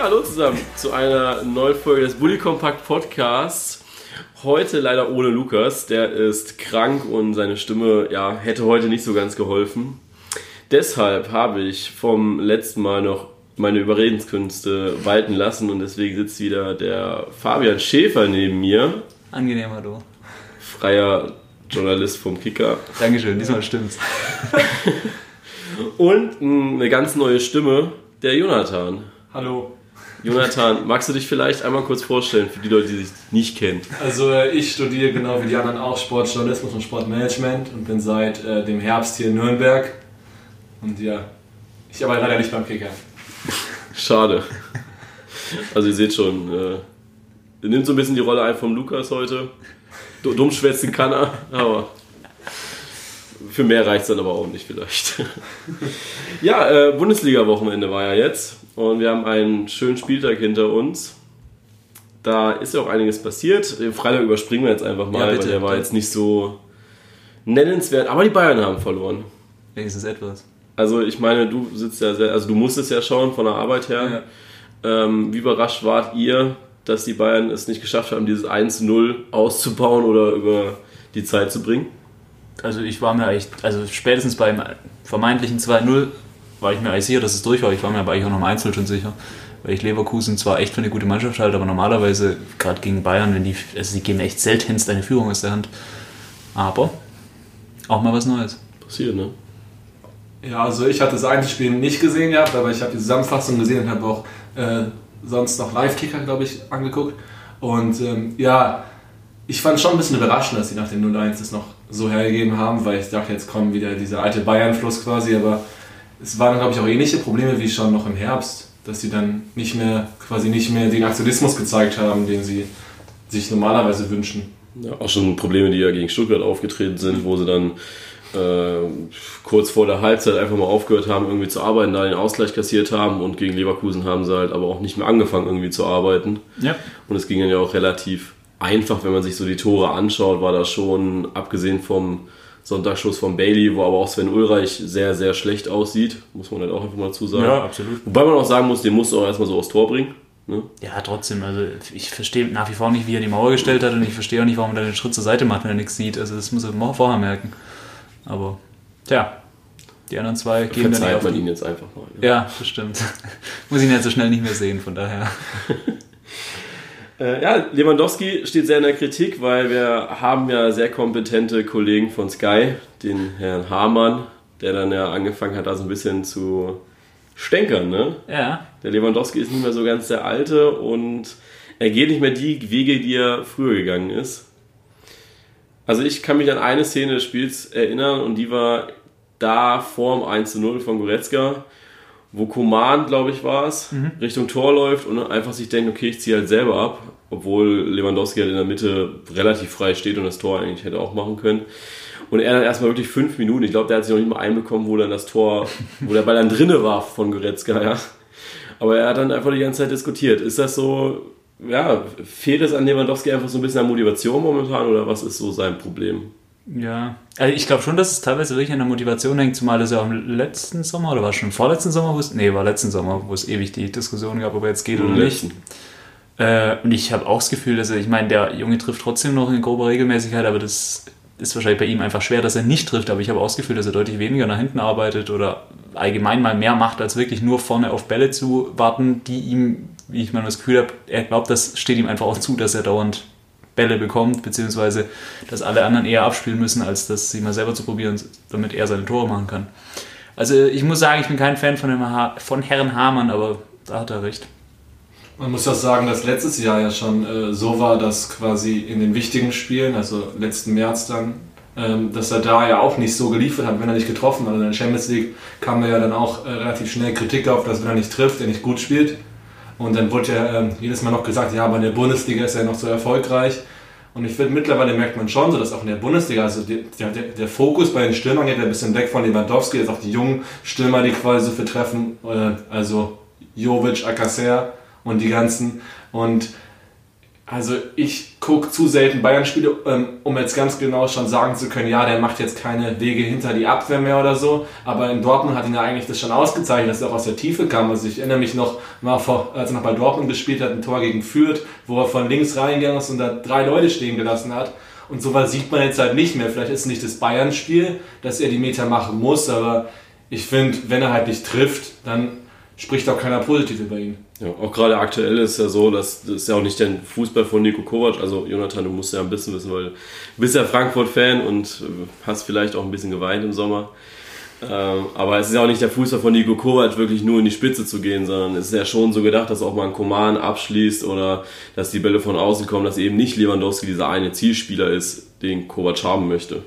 Ja, hallo zusammen zu einer neuen Folge des Bully Compact Podcasts. Heute leider ohne Lukas, der ist krank und seine Stimme ja, hätte heute nicht so ganz geholfen. Deshalb habe ich vom letzten Mal noch meine Überredenskünste walten lassen und deswegen sitzt wieder der Fabian Schäfer neben mir. Angenehmer du. Freier Journalist vom Kicker. Dankeschön, diesmal stimmt's. und eine ganz neue Stimme, der Jonathan. Hallo. Jonathan, magst du dich vielleicht einmal kurz vorstellen für die Leute, die dich nicht kennen? Also äh, ich studiere genau wie die anderen auch Sportjournalismus und Sportmanagement und bin seit äh, dem Herbst hier in Nürnberg. Und ja, ich arbeite leider nicht beim Kicker. Schade. Also ihr seht schon, äh, ihr nimmt so ein bisschen die Rolle ein vom Lukas heute. Dumm schwätzen kann er, aber für mehr reicht es dann aber auch nicht vielleicht. ja, äh, Bundesliga-Wochenende war ja jetzt und wir haben einen schönen Spieltag hinter uns. Da ist ja auch einiges passiert. Den Freitag überspringen wir jetzt einfach mal, ja, bitte, weil der war jetzt nicht so nennenswert. Aber die Bayern haben verloren. Wenigstens etwas. Also ich meine, du sitzt ja sehr, also du musstest ja schauen von der Arbeit her. Ja. Ähm, wie überrascht wart ihr, dass die Bayern es nicht geschafft haben, dieses 1-0 auszubauen oder über die Zeit zu bringen? Also ich war mir eigentlich, also spätestens beim vermeintlichen 2-0 war ich mir eigentlich sicher, dass es durch war. Ich war mir aber eigentlich auch noch im Einzel schon sicher. Weil ich Leverkusen zwar echt für eine gute Mannschaft halte, aber normalerweise, gerade gegen Bayern, wenn die, also die geben echt seltenst eine Führung aus der Hand. Aber auch mal was Neues. Passiert, ne? Ja, also ich hatte das Einzelspiel nicht gesehen gehabt, aber ich habe die Zusammenfassung gesehen und habe auch äh, sonst noch Live-Kicker, glaube ich, angeguckt. Und ähm, ja, ich fand schon ein bisschen überraschend, dass sie nach dem 0-1 das noch so hergegeben haben, weil ich dachte, jetzt kommt wieder dieser alte Bayern-Fluss quasi, aber es waren, glaube ich, auch ähnliche Probleme wie schon noch im Herbst, dass sie dann nicht mehr, quasi nicht mehr den Aktionismus gezeigt haben, den sie sich normalerweise wünschen. Ja, auch schon Probleme, die ja gegen Stuttgart aufgetreten sind, wo sie dann äh, kurz vor der Halbzeit einfach mal aufgehört haben, irgendwie zu arbeiten, da den Ausgleich kassiert haben und gegen Leverkusen haben sie halt aber auch nicht mehr angefangen, irgendwie zu arbeiten. Ja. Und es ging dann ja auch relativ einfach, wenn man sich so die Tore anschaut, war das schon, abgesehen vom Sonntagsschuss von Bailey, wo aber auch Sven Ulreich sehr, sehr schlecht aussieht, muss man halt auch einfach mal zusagen. Ja, absolut. Wobei man auch sagen muss, den musst du auch erstmal so aufs Tor bringen. Ne? Ja, trotzdem, also ich verstehe nach wie vor nicht, wie er die Mauer gestellt hat und ich verstehe auch nicht, warum er den Schritt zur Seite macht, wenn er nichts sieht. Also das muss er vorher merken. Aber, tja, die anderen zwei gehen dann nicht man ihn jetzt einfach mal. Ja, das stimmt. muss ihn jetzt so schnell nicht mehr sehen, von daher. Äh, ja, Lewandowski steht sehr in der Kritik, weil wir haben ja sehr kompetente Kollegen von Sky, den Herrn Hamann, der dann ja angefangen hat, da so ein bisschen zu stänkern, ne? Ja. Der Lewandowski ist nicht mehr so ganz der Alte und er geht nicht mehr die Wege, die er früher gegangen ist. Also ich kann mich an eine Szene des Spiels erinnern und die war da vor dem 1 0 von Goretzka wo Command, glaube ich, war es, mhm. Richtung Tor läuft und einfach sich denkt, okay, ich ziehe halt selber ab, obwohl Lewandowski halt in der Mitte relativ frei steht und das Tor eigentlich hätte auch machen können. Und er dann erstmal wirklich fünf Minuten, ich glaube, der hat sich noch nicht mal einbekommen, wo dann das Tor, wo der Ball dann drinne war von Goretzka, ja. Aber er hat dann einfach die ganze Zeit diskutiert. Ist das so, ja, fehlt es an Lewandowski einfach so ein bisschen an Motivation momentan oder was ist so sein Problem? Ja, also ich glaube schon, dass es teilweise wirklich an der Motivation hängt, zumal es ja im letzten Sommer oder war es schon im vorletzten Sommer, wo es, nee, war letzten Sommer, wo es ewig die Diskussion gab, ob er jetzt geht oder nicht. Äh, und ich habe auch das Gefühl, dass er, ich meine, der Junge trifft trotzdem noch in grober Regelmäßigkeit, aber das ist wahrscheinlich bei ihm einfach schwer, dass er nicht trifft, aber ich habe auch das Gefühl, dass er deutlich weniger nach hinten arbeitet oder allgemein mal mehr macht, als wirklich nur vorne auf Bälle zu warten, die ihm, wie ich mal das Gefühl habe, er glaubt, das steht ihm einfach auch zu, dass er dauernd Bälle bekommt, beziehungsweise dass alle anderen eher abspielen müssen, als das sie mal selber zu probieren, damit er seine Tore machen kann. Also ich muss sagen, ich bin kein Fan von, ha von Herrn Hamann, aber da hat er recht. Man muss ja sagen, dass letztes Jahr ja schon äh, so war, dass quasi in den wichtigen Spielen, also letzten März dann, ähm, dass er da ja auch nicht so geliefert hat, wenn er nicht getroffen hat. Also in der Champions League kam ja dann auch äh, relativ schnell Kritik auf, dass wenn er nicht trifft, er nicht gut spielt. Und dann wurde ja ähm, jedes Mal noch gesagt, ja, aber in der Bundesliga ist er noch so erfolgreich. Und ich finde, mittlerweile merkt man schon so, dass auch in der Bundesliga, also der, der, der Fokus bei den Stürmern geht ein bisschen weg von Lewandowski, jetzt auch die jungen Stürmer, die quasi so viel treffen, äh, also Jovic, Akaser und die ganzen. Und Also ich gucke zu selten Bayern-Spiele, ähm, um jetzt ganz genau schon sagen zu können, ja, der macht jetzt keine Wege hinter die Abwehr mehr oder so. Aber in Dortmund hat ihn ja eigentlich das schon ausgezeichnet, dass er auch aus der Tiefe kam. Also ich erinnere mich noch mal, vor, als er noch bei Dortmund gespielt hat, ein Tor gegen Fürth, wo er von links reingegangen ist und da drei Leute stehen gelassen hat. Und sowas sieht man jetzt halt nicht mehr. Vielleicht ist es nicht das Bayern-Spiel, dass er die Meter machen muss, aber ich finde, wenn er halt nicht trifft, dann spricht auch keiner positiv über ihn. Ja, auch gerade aktuell ist ja so, dass das ist ja auch nicht der Fußball von Nico Kovac. Also Jonathan, du musst ja ein bisschen wissen, weil du bist ja Frankfurt-Fan und äh, hast vielleicht auch ein bisschen geweint im Sommer. Ähm, aber es ist ja auch nicht der Fußball von Nico Kovac, wirklich nur in die Spitze zu gehen, sondern es ist ja schon so gedacht, dass auch mal ein Koman abschließt oder dass die Bälle von außen kommen, dass eben nicht Lewandowski dieser eine Zielspieler ist, den Kovac haben möchte.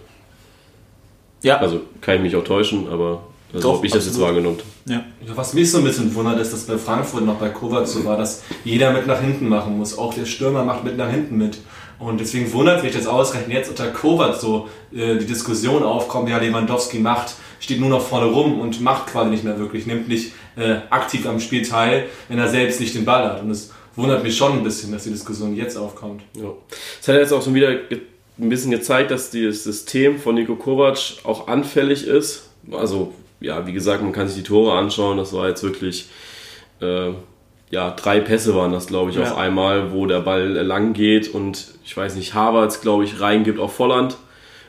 Ja. Also kann ich mich auch täuschen, aber also habe ich das jetzt wahrgenommen. Ja. Was mich so ein bisschen wundert, ist, dass bei Frankfurt noch bei Kovac so war, dass jeder mit nach hinten machen muss. Auch der Stürmer macht mit nach hinten mit. Und deswegen wundert mich das ausgerechnet jetzt unter Kovac so äh, die Diskussion aufkommt, ja, Lewandowski macht, steht nur noch vorne rum und macht quasi nicht mehr wirklich, nimmt nicht äh, aktiv am Spiel teil, wenn er selbst nicht den Ball hat. Und es wundert mich schon ein bisschen, dass die Diskussion jetzt aufkommt. Ja. Es hat jetzt auch schon wieder ein bisschen gezeigt, dass das System von Nico Kovac auch anfällig ist. Also ja, wie gesagt, man kann sich die Tore anschauen. Das war jetzt wirklich, äh, ja, drei Pässe waren das, glaube ich, ja. auf einmal, wo der Ball lang geht und ich weiß nicht, Havertz, glaube ich, reingibt auf Volland.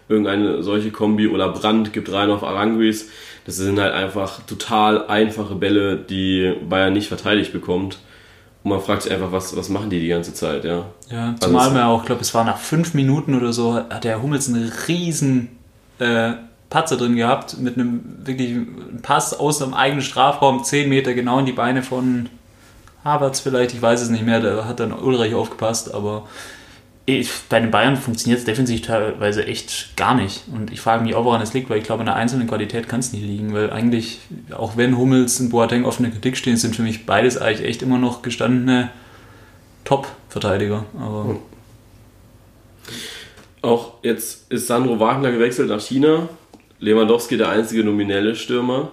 Irgendeine solche Kombi oder Brandt gibt rein auf Aranguis. Das sind halt einfach total einfache Bälle, die Bayern nicht verteidigt bekommt. Und man fragt sich einfach, was, was machen die die ganze Zeit, ja. Ja, also zumal also, man auch, glaube es war nach fünf Minuten oder so, hat der Hummels einen riesen äh, Patzer drin gehabt, mit einem wirklich Pass aus dem eigenen Strafraum, 10 Meter genau in die Beine von Havertz vielleicht, ich weiß es nicht mehr, da hat dann Ulreich aufgepasst, aber ich, bei den Bayern funktioniert es defensiv teilweise echt gar nicht. Und ich frage mich auch, woran es liegt, weil ich glaube, in der einzelnen Qualität kann es nicht liegen, weil eigentlich, auch wenn Hummels und Boateng der Kritik stehen, sind für mich beides eigentlich echt immer noch gestandene Top-Verteidiger. Aber hm. Auch jetzt ist Sandro Wagner gewechselt nach China. Lewandowski der einzige nominelle Stürmer.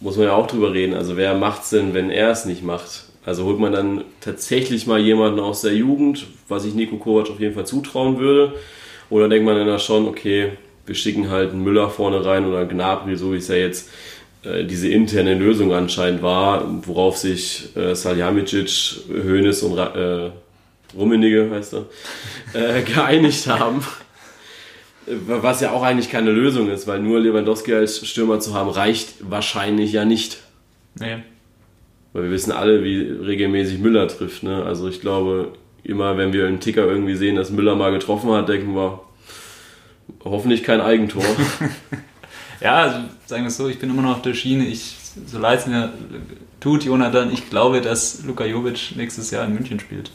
Muss man ja auch drüber reden. Also wer macht es denn, wenn er es nicht macht? Also holt man dann tatsächlich mal jemanden aus der Jugend, was ich Nico Kovac auf jeden Fall zutrauen würde? Oder denkt man dann schon, okay, wir schicken halt einen Müller vorne rein oder einen Gnabry, so wie es ja jetzt äh, diese interne Lösung anscheinend war, worauf sich äh, Saljamicic, Hoeneß und äh, Rummenigge heißt er, äh, geeinigt haben. Was ja auch eigentlich keine Lösung ist, weil nur Lewandowski als Stürmer zu haben reicht wahrscheinlich ja nicht. Nee. Weil wir wissen alle, wie regelmäßig Müller trifft. Ne? Also ich glaube, immer wenn wir einen Ticker irgendwie sehen, dass Müller mal getroffen hat, denken wir, hoffentlich kein Eigentor. ja, also sagen wir es so, ich bin immer noch auf der Schiene. Ich, so leid es mir tut, Jonathan, ich glaube, dass Luka Jovic nächstes Jahr in München spielt.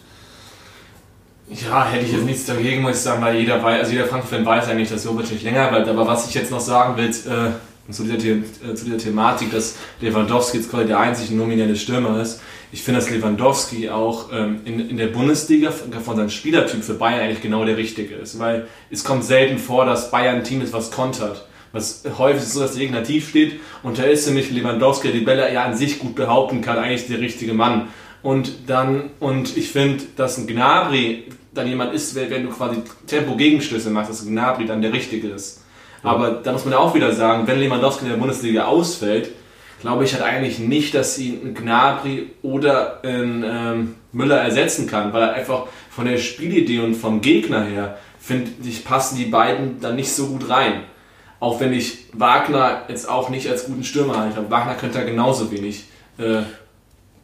Ja, hätte ich jetzt nichts dagegen, muss ich sagen, weil jeder weiß, also jeder Frankfurt-Fan weiß eigentlich, dass Jovic nicht länger bleibt. Aber was ich jetzt noch sagen will, äh, zu, dieser äh, zu dieser Thematik, dass Lewandowski jetzt quasi der einzige nominelle Stürmer ist, ich finde, dass Lewandowski auch ähm, in, in der Bundesliga von seinem Spielertyp für Bayern eigentlich genau der richtige ist. Weil es kommt selten vor, dass Bayern ein Team ist, was kontert. Was häufig ist so, dass der Gegner tief steht und da ist nämlich Lewandowski, der die Bälle ja an sich gut behaupten kann, eigentlich der richtige Mann. Und dann, und ich finde, dass ein Gnabry dann jemand ist, wenn du quasi Tempo-Gegenstöße machst, dass Gnabry dann der Richtige ist. Ja. Aber da muss man ja auch wieder sagen, wenn Lewandowski in der Bundesliga ausfällt, glaube ich halt eigentlich nicht, dass sie einen Gnabry oder einen ähm, Müller ersetzen kann, weil er einfach von der Spielidee und vom Gegner her, finde ich, passen die beiden dann nicht so gut rein. Auch wenn ich Wagner jetzt auch nicht als guten Stürmer halte. Wagner könnte da genauso wenig äh,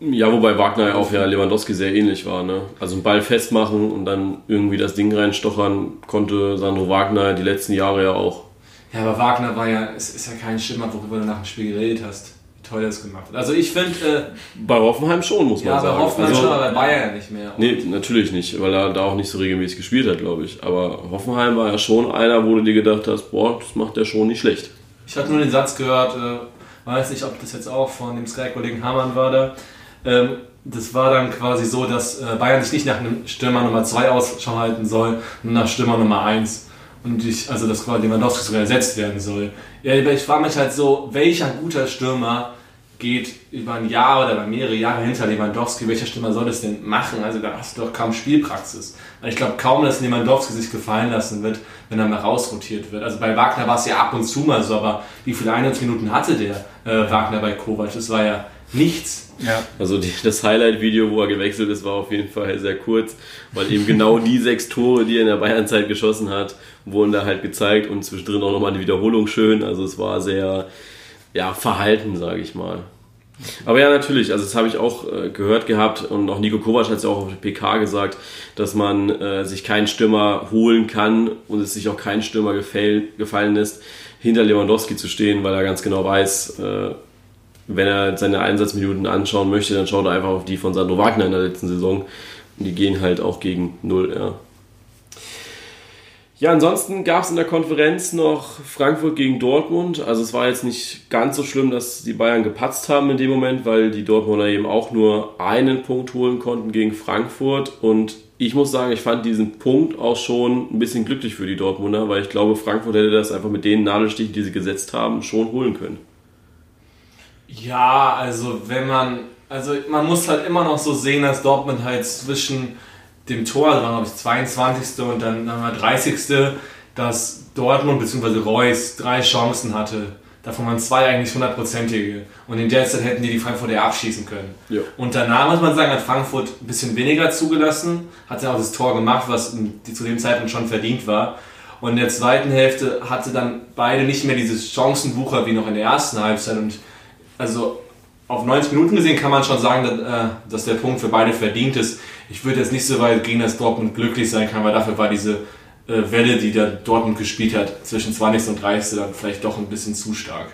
ja, wobei Wagner ja auch ja Lewandowski sehr ähnlich war. Ne? Also einen Ball festmachen und dann irgendwie das Ding reinstochern konnte Sandro Wagner die letzten Jahre ja auch. Ja, aber Wagner war ja, es ist ja kein Schimmer, worüber du nach dem Spiel geredet hast. Wie toll er es gemacht hat. Also ich finde... Äh, bei Hoffenheim schon, muss man ja, sagen. Ja, bei Hoffenheim also, schon, aber bei Bayern ja nicht mehr. Nee, natürlich nicht, weil er da auch nicht so regelmäßig gespielt hat, glaube ich. Aber Hoffenheim war ja schon einer, wo du dir gedacht hast, boah, das macht der schon nicht schlecht. Ich hatte nur den Satz gehört, äh, weiß nicht, ob das jetzt auch von dem Sky-Kollegen Hamann war da, ähm, das war dann quasi so, dass äh, Bayern sich nicht nach einem Stürmer Nummer 2 Ausschau halten soll, sondern nach Stürmer Nummer 1. Und ich, also dass quasi Lewandowski sogar ersetzt werden soll. Ja, ich frage mich halt so, welcher guter Stürmer geht über ein Jahr oder mehrere Jahre hinter Lewandowski. Welcher Stürmer soll das denn machen? Also da hast du doch kaum Spielpraxis. Ich glaube kaum, dass Lewandowski sich gefallen lassen wird, wenn er mal rausrotiert wird. Also bei Wagner war es ja ab und zu mal so, aber wie viele Einsatzminuten hatte der äh, Wagner bei Kovac? Das war ja nichts. Ja. Also die, das Highlight-Video, wo er gewechselt ist, war auf jeden Fall sehr kurz, weil eben genau die sechs Tore, die er in der Bayernzeit geschossen hat, wurden da halt gezeigt und zwischendrin auch nochmal eine Wiederholung schön. Also es war sehr ja, verhalten, sage ich mal. Aber ja, natürlich, also das habe ich auch äh, gehört gehabt und auch Nico Kovac hat es ja auch auf der PK gesagt, dass man äh, sich keinen Stürmer holen kann und es sich auch keinen Stürmer gefäll, gefallen lässt, hinter Lewandowski zu stehen, weil er ganz genau weiß, äh, wenn er seine Einsatzminuten anschauen möchte, dann schaut er einfach auf die von Sandro Wagner in der letzten Saison und die gehen halt auch gegen Null, ja. Ja, ansonsten gab es in der Konferenz noch Frankfurt gegen Dortmund. Also es war jetzt nicht ganz so schlimm, dass die Bayern gepatzt haben in dem Moment, weil die Dortmunder eben auch nur einen Punkt holen konnten gegen Frankfurt. Und ich muss sagen, ich fand diesen Punkt auch schon ein bisschen glücklich für die Dortmunder, weil ich glaube, Frankfurt hätte das einfach mit den Nadelstichen, die sie gesetzt haben, schon holen können. Ja, also wenn man, also man muss halt immer noch so sehen, dass Dortmund halt zwischen dem Tor, also glaube ich 22. und dann, dann war 30. dass Dortmund bzw. Reus drei Chancen hatte. Davon waren zwei eigentlich hundertprozentige. Und in der Zeit hätten die die Frankfurter abschießen können. Ja. Und danach muss man sagen, hat Frankfurt ein bisschen weniger zugelassen, hat dann auch das Tor gemacht, was zu dem Zeitpunkt schon verdient war. Und in der zweiten Hälfte hatte dann beide nicht mehr dieses Chancenbucher wie noch in der ersten Halbzeit. Und also auf 90 Minuten gesehen kann man schon sagen, dass, äh, dass der Punkt für beide verdient ist. Ich würde jetzt nicht so weit gegen das Dortmund glücklich sein kann, weil dafür war diese äh, Welle, die der Dortmund gespielt hat, zwischen 20. und 30. dann vielleicht doch ein bisschen zu stark.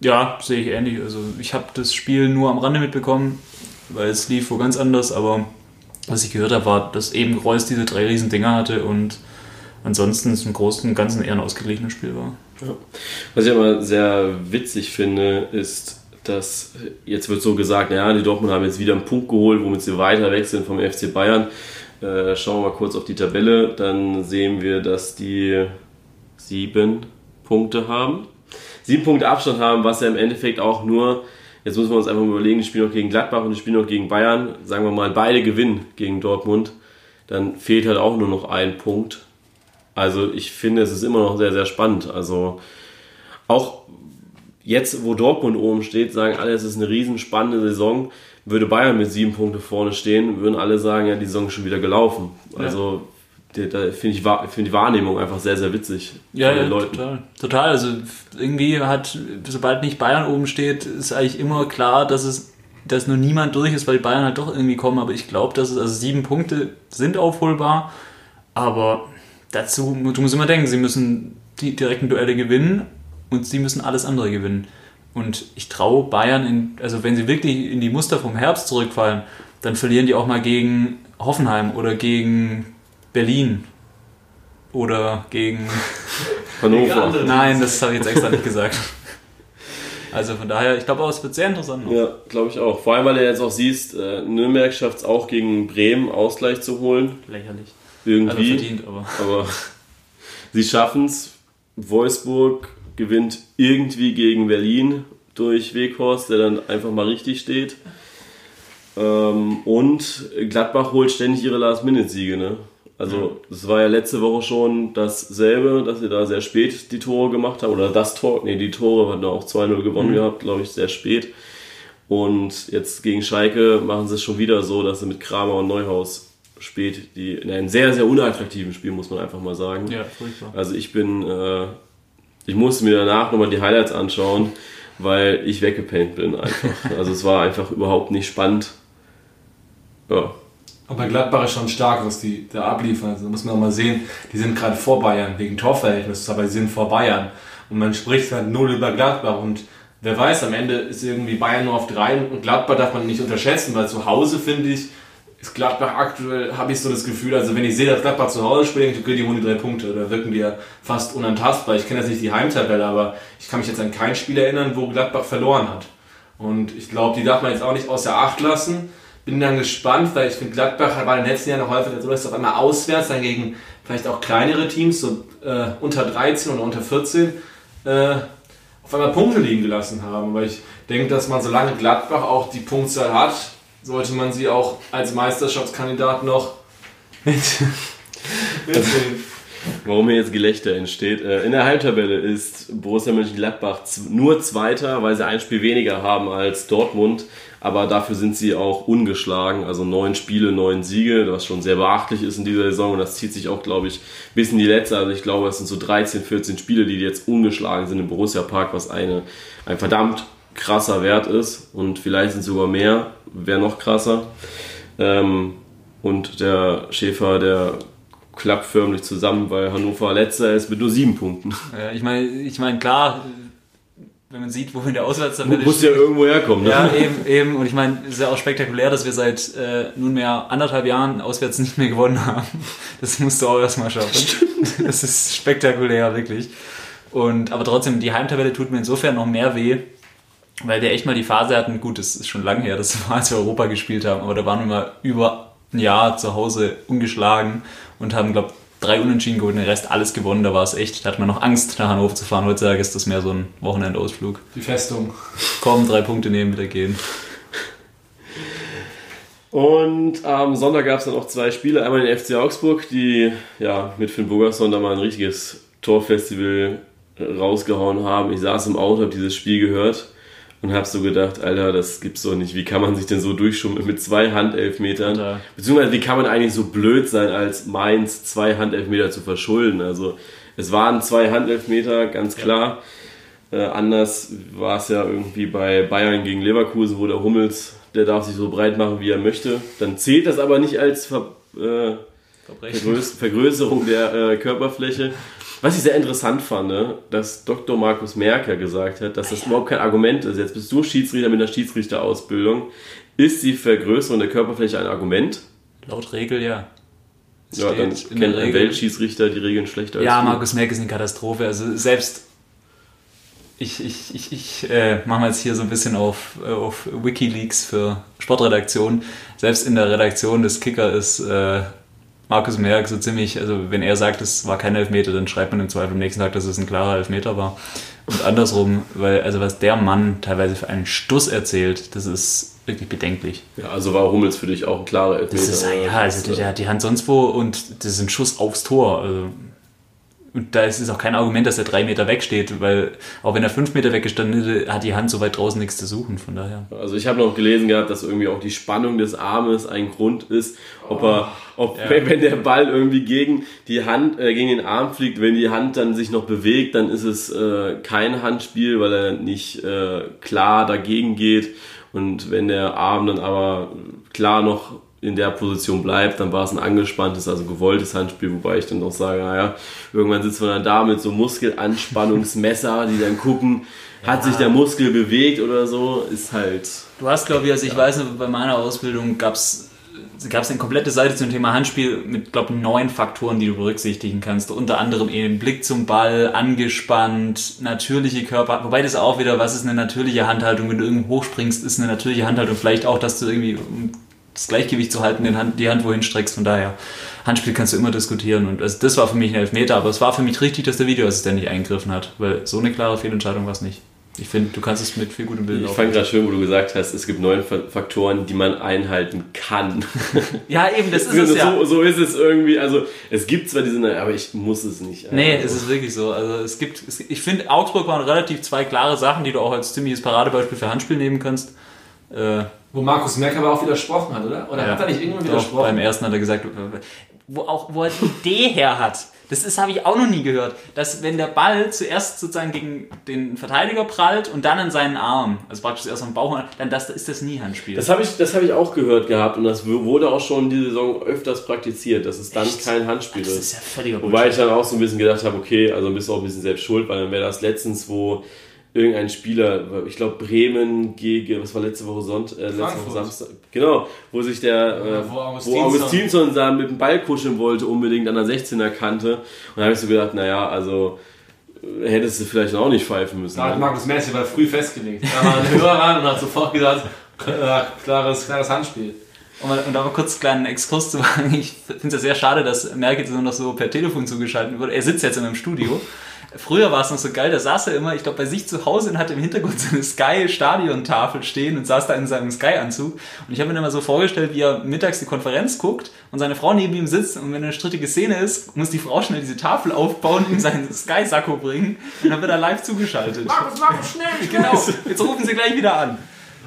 Ja, sehe ich ähnlich. Also ich habe das Spiel nur am Rande mitbekommen, weil es lief wo ganz anders, aber was ich gehört habe, war, dass eben Reus diese drei riesen Dinger hatte und ansonsten es im Großen und Ganzen eher ein ausgeglichenes Spiel war. Ja. Was ich aber sehr witzig finde, ist, dass jetzt wird so gesagt, ja, die Dortmund haben jetzt wieder einen Punkt geholt, womit sie weiter wechseln vom FC Bayern. Äh, schauen wir mal kurz auf die Tabelle, dann sehen wir, dass die sieben Punkte haben. Sieben Punkte Abstand haben, was ja im Endeffekt auch nur, jetzt müssen wir uns einfach mal überlegen, die spielen noch gegen Gladbach und die spielen noch gegen Bayern, sagen wir mal, beide gewinnen gegen Dortmund, dann fehlt halt auch nur noch ein Punkt. Also ich finde, es ist immer noch sehr, sehr spannend. Also auch jetzt, wo Dortmund oben steht, sagen alle, es ist eine riesen spannende Saison. Würde Bayern mit sieben Punkte vorne stehen, würden alle sagen, ja, die Saison ist schon wieder gelaufen. Also ja. da finde ich find die Wahrnehmung einfach sehr, sehr witzig. Ja, ja total. Total. Also irgendwie hat, sobald nicht Bayern oben steht, ist eigentlich immer klar, dass es dass nur niemand durch ist, weil die Bayern halt doch irgendwie kommen. Aber ich glaube, dass es, also sieben Punkte sind aufholbar. Aber dazu, du musst immer denken, sie müssen die direkten Duelle gewinnen und sie müssen alles andere gewinnen. Und ich traue Bayern, in, also wenn sie wirklich in die Muster vom Herbst zurückfallen, dann verlieren die auch mal gegen Hoffenheim oder gegen Berlin oder gegen Hannover. Nein, das habe ich jetzt extra nicht gesagt. Also von daher, ich glaube auch, es wird sehr interessant. Noch. Ja, glaube ich auch. Vor allem, weil du jetzt auch siehst, äh, Nürnberg schafft es auch gegen Bremen Ausgleich zu holen. Lächerlich. Irgendwie. Also verdient, aber. aber sie schaffen es. Wolfsburg gewinnt irgendwie gegen Berlin durch Weghorst, der dann einfach mal richtig steht. Ähm, und Gladbach holt ständig ihre Last-Minute-Siege. Ne? Also, es war ja letzte Woche schon dasselbe, dass sie da sehr spät die Tore gemacht haben. Oder das Tor, nee, die Tore hatten auch 2-0 gewonnen mhm. gehabt, glaube ich, sehr spät. Und jetzt gegen Schalke machen sie es schon wieder so, dass sie mit Kramer und Neuhaus spät, die in einem sehr, sehr unattraktiven Spiel, muss man einfach mal sagen. Ja, furchtbar. Also ich bin äh, ich musste mir danach nochmal die Highlights anschauen, weil ich weggepennt bin einfach. Also es war einfach überhaupt nicht spannend. Ja. Aber Gladbach ist schon stark, was die da abliefern. Also muss man auch mal sehen, die sind gerade vor Bayern, wegen Torverhältnis, aber sie sind vor Bayern. Und man spricht halt null über Gladbach und wer weiß, am Ende ist irgendwie Bayern nur auf drei und Gladbach darf man nicht unterschätzen, weil zu Hause finde ich, ist Gladbach aktuell, habe ich so das Gefühl, also wenn ich sehe, dass Gladbach zu Hause spielt, okay, die holen drei Punkte, da wirken die ja fast unantastbar. Ich kenne jetzt nicht die Heimtabelle, aber ich kann mich jetzt an kein Spiel erinnern, wo Gladbach verloren hat. Und ich glaube, die darf man jetzt auch nicht außer Acht lassen. Bin dann gespannt, weil ich finde, Gladbach war in den letzten Jahren noch häufiger so, dass es auf einmal auswärts dann gegen vielleicht auch kleinere Teams, so äh, unter 13 oder unter 14, äh, auf einmal Punkte liegen gelassen haben. Weil ich denke, dass man solange Gladbach auch die Punktzahl hat, sollte man sie auch als Meisterschaftskandidat noch mit, mitsehen. Warum hier jetzt Gelächter entsteht. Äh, in der Heimtabelle ist Borussia Mönchengladbach nur Zweiter, weil sie ein Spiel weniger haben als Dortmund. Aber dafür sind sie auch ungeschlagen. Also neun Spiele, neun Siege, was schon sehr beachtlich ist in dieser Saison. Und das zieht sich auch, glaube ich, bis in die letzte. Also ich glaube, es sind so 13, 14 Spiele, die jetzt ungeschlagen sind im Borussia Park, was eine, ein verdammt krasser Wert ist. Und vielleicht sind es sogar mehr, wäre noch krasser. Ähm, und der Schäfer, der klappt förmlich zusammen, weil Hannover letzter ist mit nur sieben Punkten. Ja, ich meine, ich mein, klar, wenn man sieht, wohin der Auswärtstabelle Muss ja irgendwo herkommen. Ne? Ja, eben, eben. Und ich meine, es ist ja auch spektakulär, dass wir seit äh, nunmehr anderthalb Jahren auswärts nicht mehr gewonnen haben. Das musst du auch erstmal schaffen. Das ist spektakulär, wirklich. Und, aber trotzdem, die Heimtabelle tut mir insofern noch mehr weh, weil wir echt mal die Phase hatten, gut, das ist schon lange her, das war, als wir Europa gespielt haben, aber da waren wir mal über ein Jahr zu Hause ungeschlagen und haben, glaube drei Unentschieden geholt, den Rest alles gewonnen. Da war es echt, da hat man noch Angst, nach Hannover zu fahren. Heutzutage ist das mehr so ein Wochenendausflug. Die Festung. Kommen, drei Punkte nehmen, wieder gehen. Und am Sonntag gab es dann auch zwei Spiele. Einmal den FC Augsburg, die ja mit Finn Burgerson da mal ein richtiges Torfestival rausgehauen haben. Ich saß im Auto, habe dieses Spiel gehört und habe so gedacht, Alter, das gibt's doch nicht. Wie kann man sich denn so durchschummeln mit zwei Handelfmetern? Ja. Beziehungsweise wie kann man eigentlich so blöd sein, als Mainz zwei Handelfmeter zu verschulden? Also es waren zwei Handelfmeter, ganz klar. Ja. Äh, anders war es ja irgendwie bei Bayern gegen Leverkusen, wo der Hummels, der darf sich so breit machen, wie er möchte. Dann zählt das aber nicht als Ver, äh, Vergrößerung der äh, Körperfläche. Was ich sehr interessant fand, ne, dass Dr. Markus Merker gesagt hat, dass das überhaupt kein Argument ist. Jetzt bist du Schiedsrichter mit einer Schiedsrichterausbildung. Ist die Vergrößerung der Körperfläche ein Argument? Laut Regel ja. Ja, dann kennt ein Weltschiedsrichter die Regeln schlechter als Ja, du. Markus Merck ist eine Katastrophe. Also selbst ich, ich, ich, ich äh, mache jetzt hier so ein bisschen auf, äh, auf Wikileaks für Sportredaktion. Selbst in der Redaktion des Kicker ist äh, Markus Merck so ziemlich, also wenn er sagt, es war kein Elfmeter, dann schreibt man im Zweifel am nächsten Tag, dass es ein klarer Elfmeter war. Und andersrum, weil also was der Mann teilweise für einen Stuss erzählt, das ist wirklich bedenklich. Ja, also war Hummels für dich auch ein klarer Elfmeter? Das ist, ja, also der hat die Hand sonst wo und das ist ein Schuss aufs Tor. Also und da ist es auch kein Argument, dass er drei Meter wegsteht, weil auch wenn er fünf Meter weggestanden hätte, hat die Hand so weit draußen nichts zu suchen. Von daher. Also ich habe noch gelesen gehabt, dass irgendwie auch die Spannung des Armes ein Grund ist, ob er, ob ja. wenn der Ball irgendwie gegen die Hand, äh, gegen den Arm fliegt, wenn die Hand dann sich noch bewegt, dann ist es äh, kein Handspiel, weil er nicht äh, klar dagegen geht. Und wenn der Arm dann aber klar noch in der Position bleibt, dann war es ein angespanntes, also gewolltes Handspiel, wobei ich dann doch sage, naja, irgendwann sitzt man dann da mit so Muskelanspannungsmesser, die dann gucken, hat sich der Muskel bewegt oder so, ist halt. Du hast, glaube ich, also ich ja. weiß, bei meiner Ausbildung gab es gab es eine komplette Seite zum Thema Handspiel mit, glaube ich, neun Faktoren, die du berücksichtigen kannst. Unter anderem eben Blick zum Ball, angespannt, natürliche Körper. Wobei das auch wieder, was ist eine natürliche Handhaltung? Wenn du irgendwo hochspringst, ist eine natürliche Handhaltung vielleicht auch, dass du irgendwie das Gleichgewicht zu halten, den Hand, die Hand wohin streckst. Von daher, Handspiel kannst du immer diskutieren. Und also das war für mich ein Elfmeter, aber es war für mich richtig, dass der Videoassistent nicht eingegriffen hat, weil so eine klare Fehlentscheidung war es nicht. Ich finde, du kannst es mit viel gutem Bild Ich fand gerade schön, wo du gesagt hast, es gibt neun Faktoren, die man einhalten kann. Ja, eben, das ist es so, ja. So ist es irgendwie. Also, es gibt zwar diese, aber ich muss es nicht. Nee, also. es ist wirklich so. Also, es gibt, ich finde, Augsburg waren relativ zwei klare Sachen, die du auch als ziemliches Paradebeispiel für Handspiel nehmen kannst. Äh, wo Markus Merck aber auch widersprochen hat, oder? Oder ja. hat er nicht irgendwann widersprochen? Doch, beim ersten hat er gesagt, wo, auch, wo er die Idee her hat. Das habe ich auch noch nie gehört, dass wenn der Ball zuerst sozusagen gegen den Verteidiger prallt und dann an seinen Arm, also praktisch erst am Bauch, dann das, ist das nie Handspiel. Das habe ich, hab ich auch gehört gehabt und das wurde auch schon diese Saison öfters praktiziert, dass es dann Echt? kein Handspiel ist. Das ist ja völliger Wobei ich dann auch so ein bisschen gedacht habe, okay, also bist du auch ein bisschen selbst schuld, weil dann wäre das letztens, wo irgendein Spieler, ich glaube Bremen gegen, was war letzte Woche Sonntag, äh, letzte Woche Samstag, genau, wo sich der, äh, wo Augustinsson, wo Augustinsson da mit dem Ball kuscheln wollte, unbedingt an der 16er Kante. Und da habe ich so gedacht, naja, also äh, hättest du vielleicht auch nicht pfeifen müssen. Da hat ne? Markus Messi war früh festgelegt. Da war ein Hörer ran und hat sofort gesagt, klares, klares Handspiel. Um, um da mal kurz einen kleinen Exkurs zu machen, ich finde es ja sehr schade, dass Merkel nur noch so per Telefon zugeschaltet wird. Er sitzt jetzt in einem Studio. Früher war es noch so geil, da saß er immer, ich glaube, bei sich zu Hause und hatte im Hintergrund so eine Sky-Stadion-Tafel stehen und saß da in seinem Sky-Anzug. Und ich habe mir immer so vorgestellt, wie er mittags die Konferenz guckt und seine Frau neben ihm sitzt und wenn eine strittige Szene ist, muss die Frau schnell diese Tafel aufbauen, ihm seinen Sky-Sakko bringen und dann wird er live zugeschaltet. Markus, Markus, schnell, schnell! Genau, jetzt rufen sie gleich wieder an.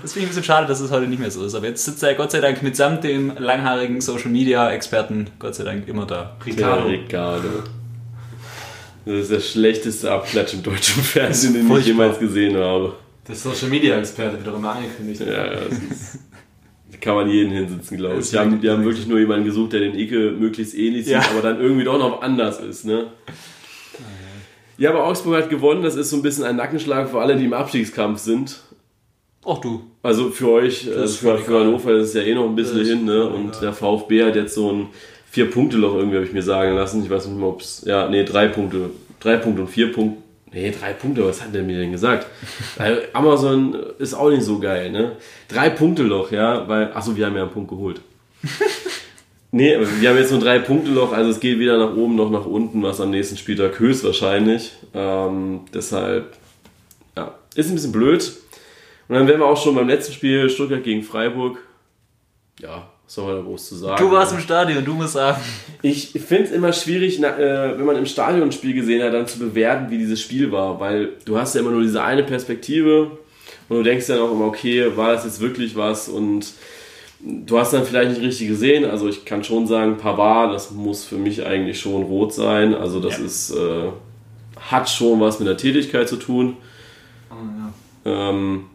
Das finde ich ein bisschen schade, dass es heute nicht mehr so ist. Aber jetzt sitzt er Gott sei Dank mitsamt dem langhaarigen Social Media Experten Gott sei Dank immer da. Ricardo. Ricardo. Das ist der schlechteste Abklatsch im deutschen Fernsehen, den ich jemals gesehen habe. Der Social Media Experte wird auch immer angekündigt. Ja, ja, das ist, da kann man jeden hinsitzen, glaube ich. Die haben, die haben wirklich nur jemanden gesucht, der den Icke möglichst ähnlich sieht, Ja. aber dann irgendwie doch noch anders ist, ne? Ja, aber Augsburg hat gewonnen. Das ist so ein bisschen ein Nackenschlag für alle, die im Abstiegskampf sind. Auch du. Also für euch, Das also ist für, für. Hannover ist es ja eh noch ein bisschen Das hin, ne? Und der VfB hat jetzt so ein Vier-Punkte-Loch irgendwie, habe ich mir sagen lassen. Ich weiß nicht mehr, ob es. Ja, nee, drei Punkte. Drei Punkte und vier Punkte. Nee, drei Punkte, was hat der mir denn gesagt? Weil Amazon ist auch nicht so geil, ne? Drei Punkte Loch, ja, weil. Achso, wir haben ja einen Punkt geholt. Nee, wir haben jetzt nur drei Punkte Loch, also es geht weder nach oben noch nach unten, was am nächsten Spieltag höchstwahrscheinlich. Ähm, deshalb, ja, ist ein bisschen blöd. Und dann wären wir auch schon beim letzten Spiel, Stuttgart gegen Freiburg. Ja, was soll man da groß zu sagen? Du warst im Stadion, du musst sagen. Ich finde es immer schwierig, äh, wenn man im Stadion ein Spiel gesehen hat, dann zu bewerten, wie dieses Spiel war, weil du hast ja immer nur diese eine Perspektive und du denkst dann auch immer, okay, war das jetzt wirklich was und du hast dann vielleicht nicht richtig gesehen, also ich kann schon sagen, Pavard, das muss für mich eigentlich schon rot sein, also das Ja. ist, äh, hat schon was mit der Tätigkeit zu tun. Ähm,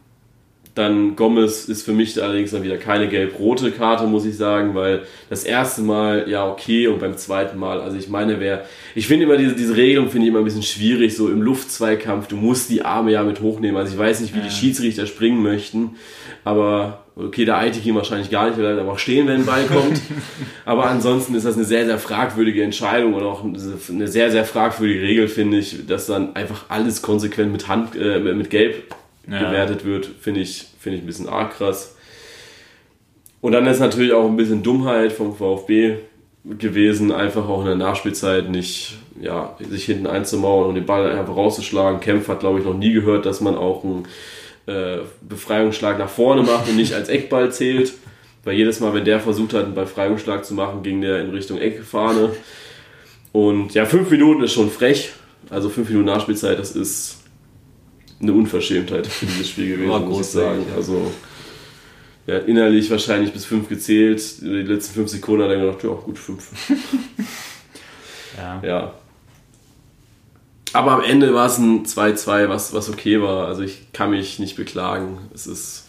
dann Gomez ist für mich allerdings dann wieder keine gelb-rote Karte, muss ich sagen, weil das erste Mal ja okay und beim zweiten Mal, also ich meine, wer, ich finde immer diese, diese Regelung finde ich immer ein bisschen schwierig, so im Luftzweikampf, du musst die Arme ja mit hochnehmen, also ich weiß nicht, wie die Schiedsrichter springen möchten, aber okay, der Aiti ging wahrscheinlich gar nicht, weil er einfach stehen, wenn ein Ball kommt, aber ansonsten ist das eine sehr, sehr fragwürdige Entscheidung und auch eine sehr, sehr fragwürdige Regel, finde ich, dass dann einfach alles konsequent mit Hand, äh, mit Gelb Ja. gewertet wird, finde ich, finde ich ein bisschen arg krass. Und dann ist natürlich auch ein bisschen Dummheit vom VfB gewesen, einfach auch in der Nachspielzeit nicht, ja, sich hinten einzumauern und den Ball einfach rauszuschlagen. Kempf hat, glaube ich, noch nie gehört, dass man auch einen äh, Befreiungsschlag nach vorne macht und nicht als Eckball zählt. Weil jedes Mal, wenn der versucht hat, einen Befreiungsschlag zu machen, ging der in Richtung Eckfahne. Und ja, fünf Minuten ist schon frech. Also fünf Minuten Nachspielzeit, das ist eine Unverschämtheit für dieses Spiel gewesen, War muss ich sagen. ja. Also hat innerlich wahrscheinlich bis fünf gezählt. Die letzten fünf Sekunden hat er gedacht, ja gut, fünf. Ja. Ja. Aber am Ende war es ein 2-2, was, was okay war. Also ich kann mich nicht beklagen. Es ist,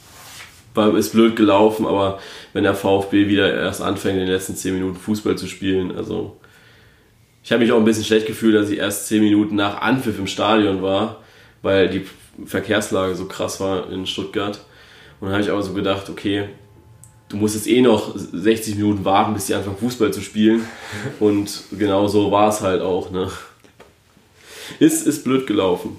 war, ist blöd gelaufen, aber wenn der VfB wieder erst anfängt, in den letzten 10 Minuten Fußball zu spielen, also ich habe mich auch ein bisschen schlecht gefühlt, dass ich erst 10 Minuten nach Anpfiff im Stadion war, weil die Verkehrslage so krass war in Stuttgart. Und dann habe ich aber so gedacht, okay, du musst jetzt eh noch 60 Minuten warten, bis die anfangen Fußball zu spielen. Und genau so war es halt auch. Ne? Ist, ist blöd gelaufen.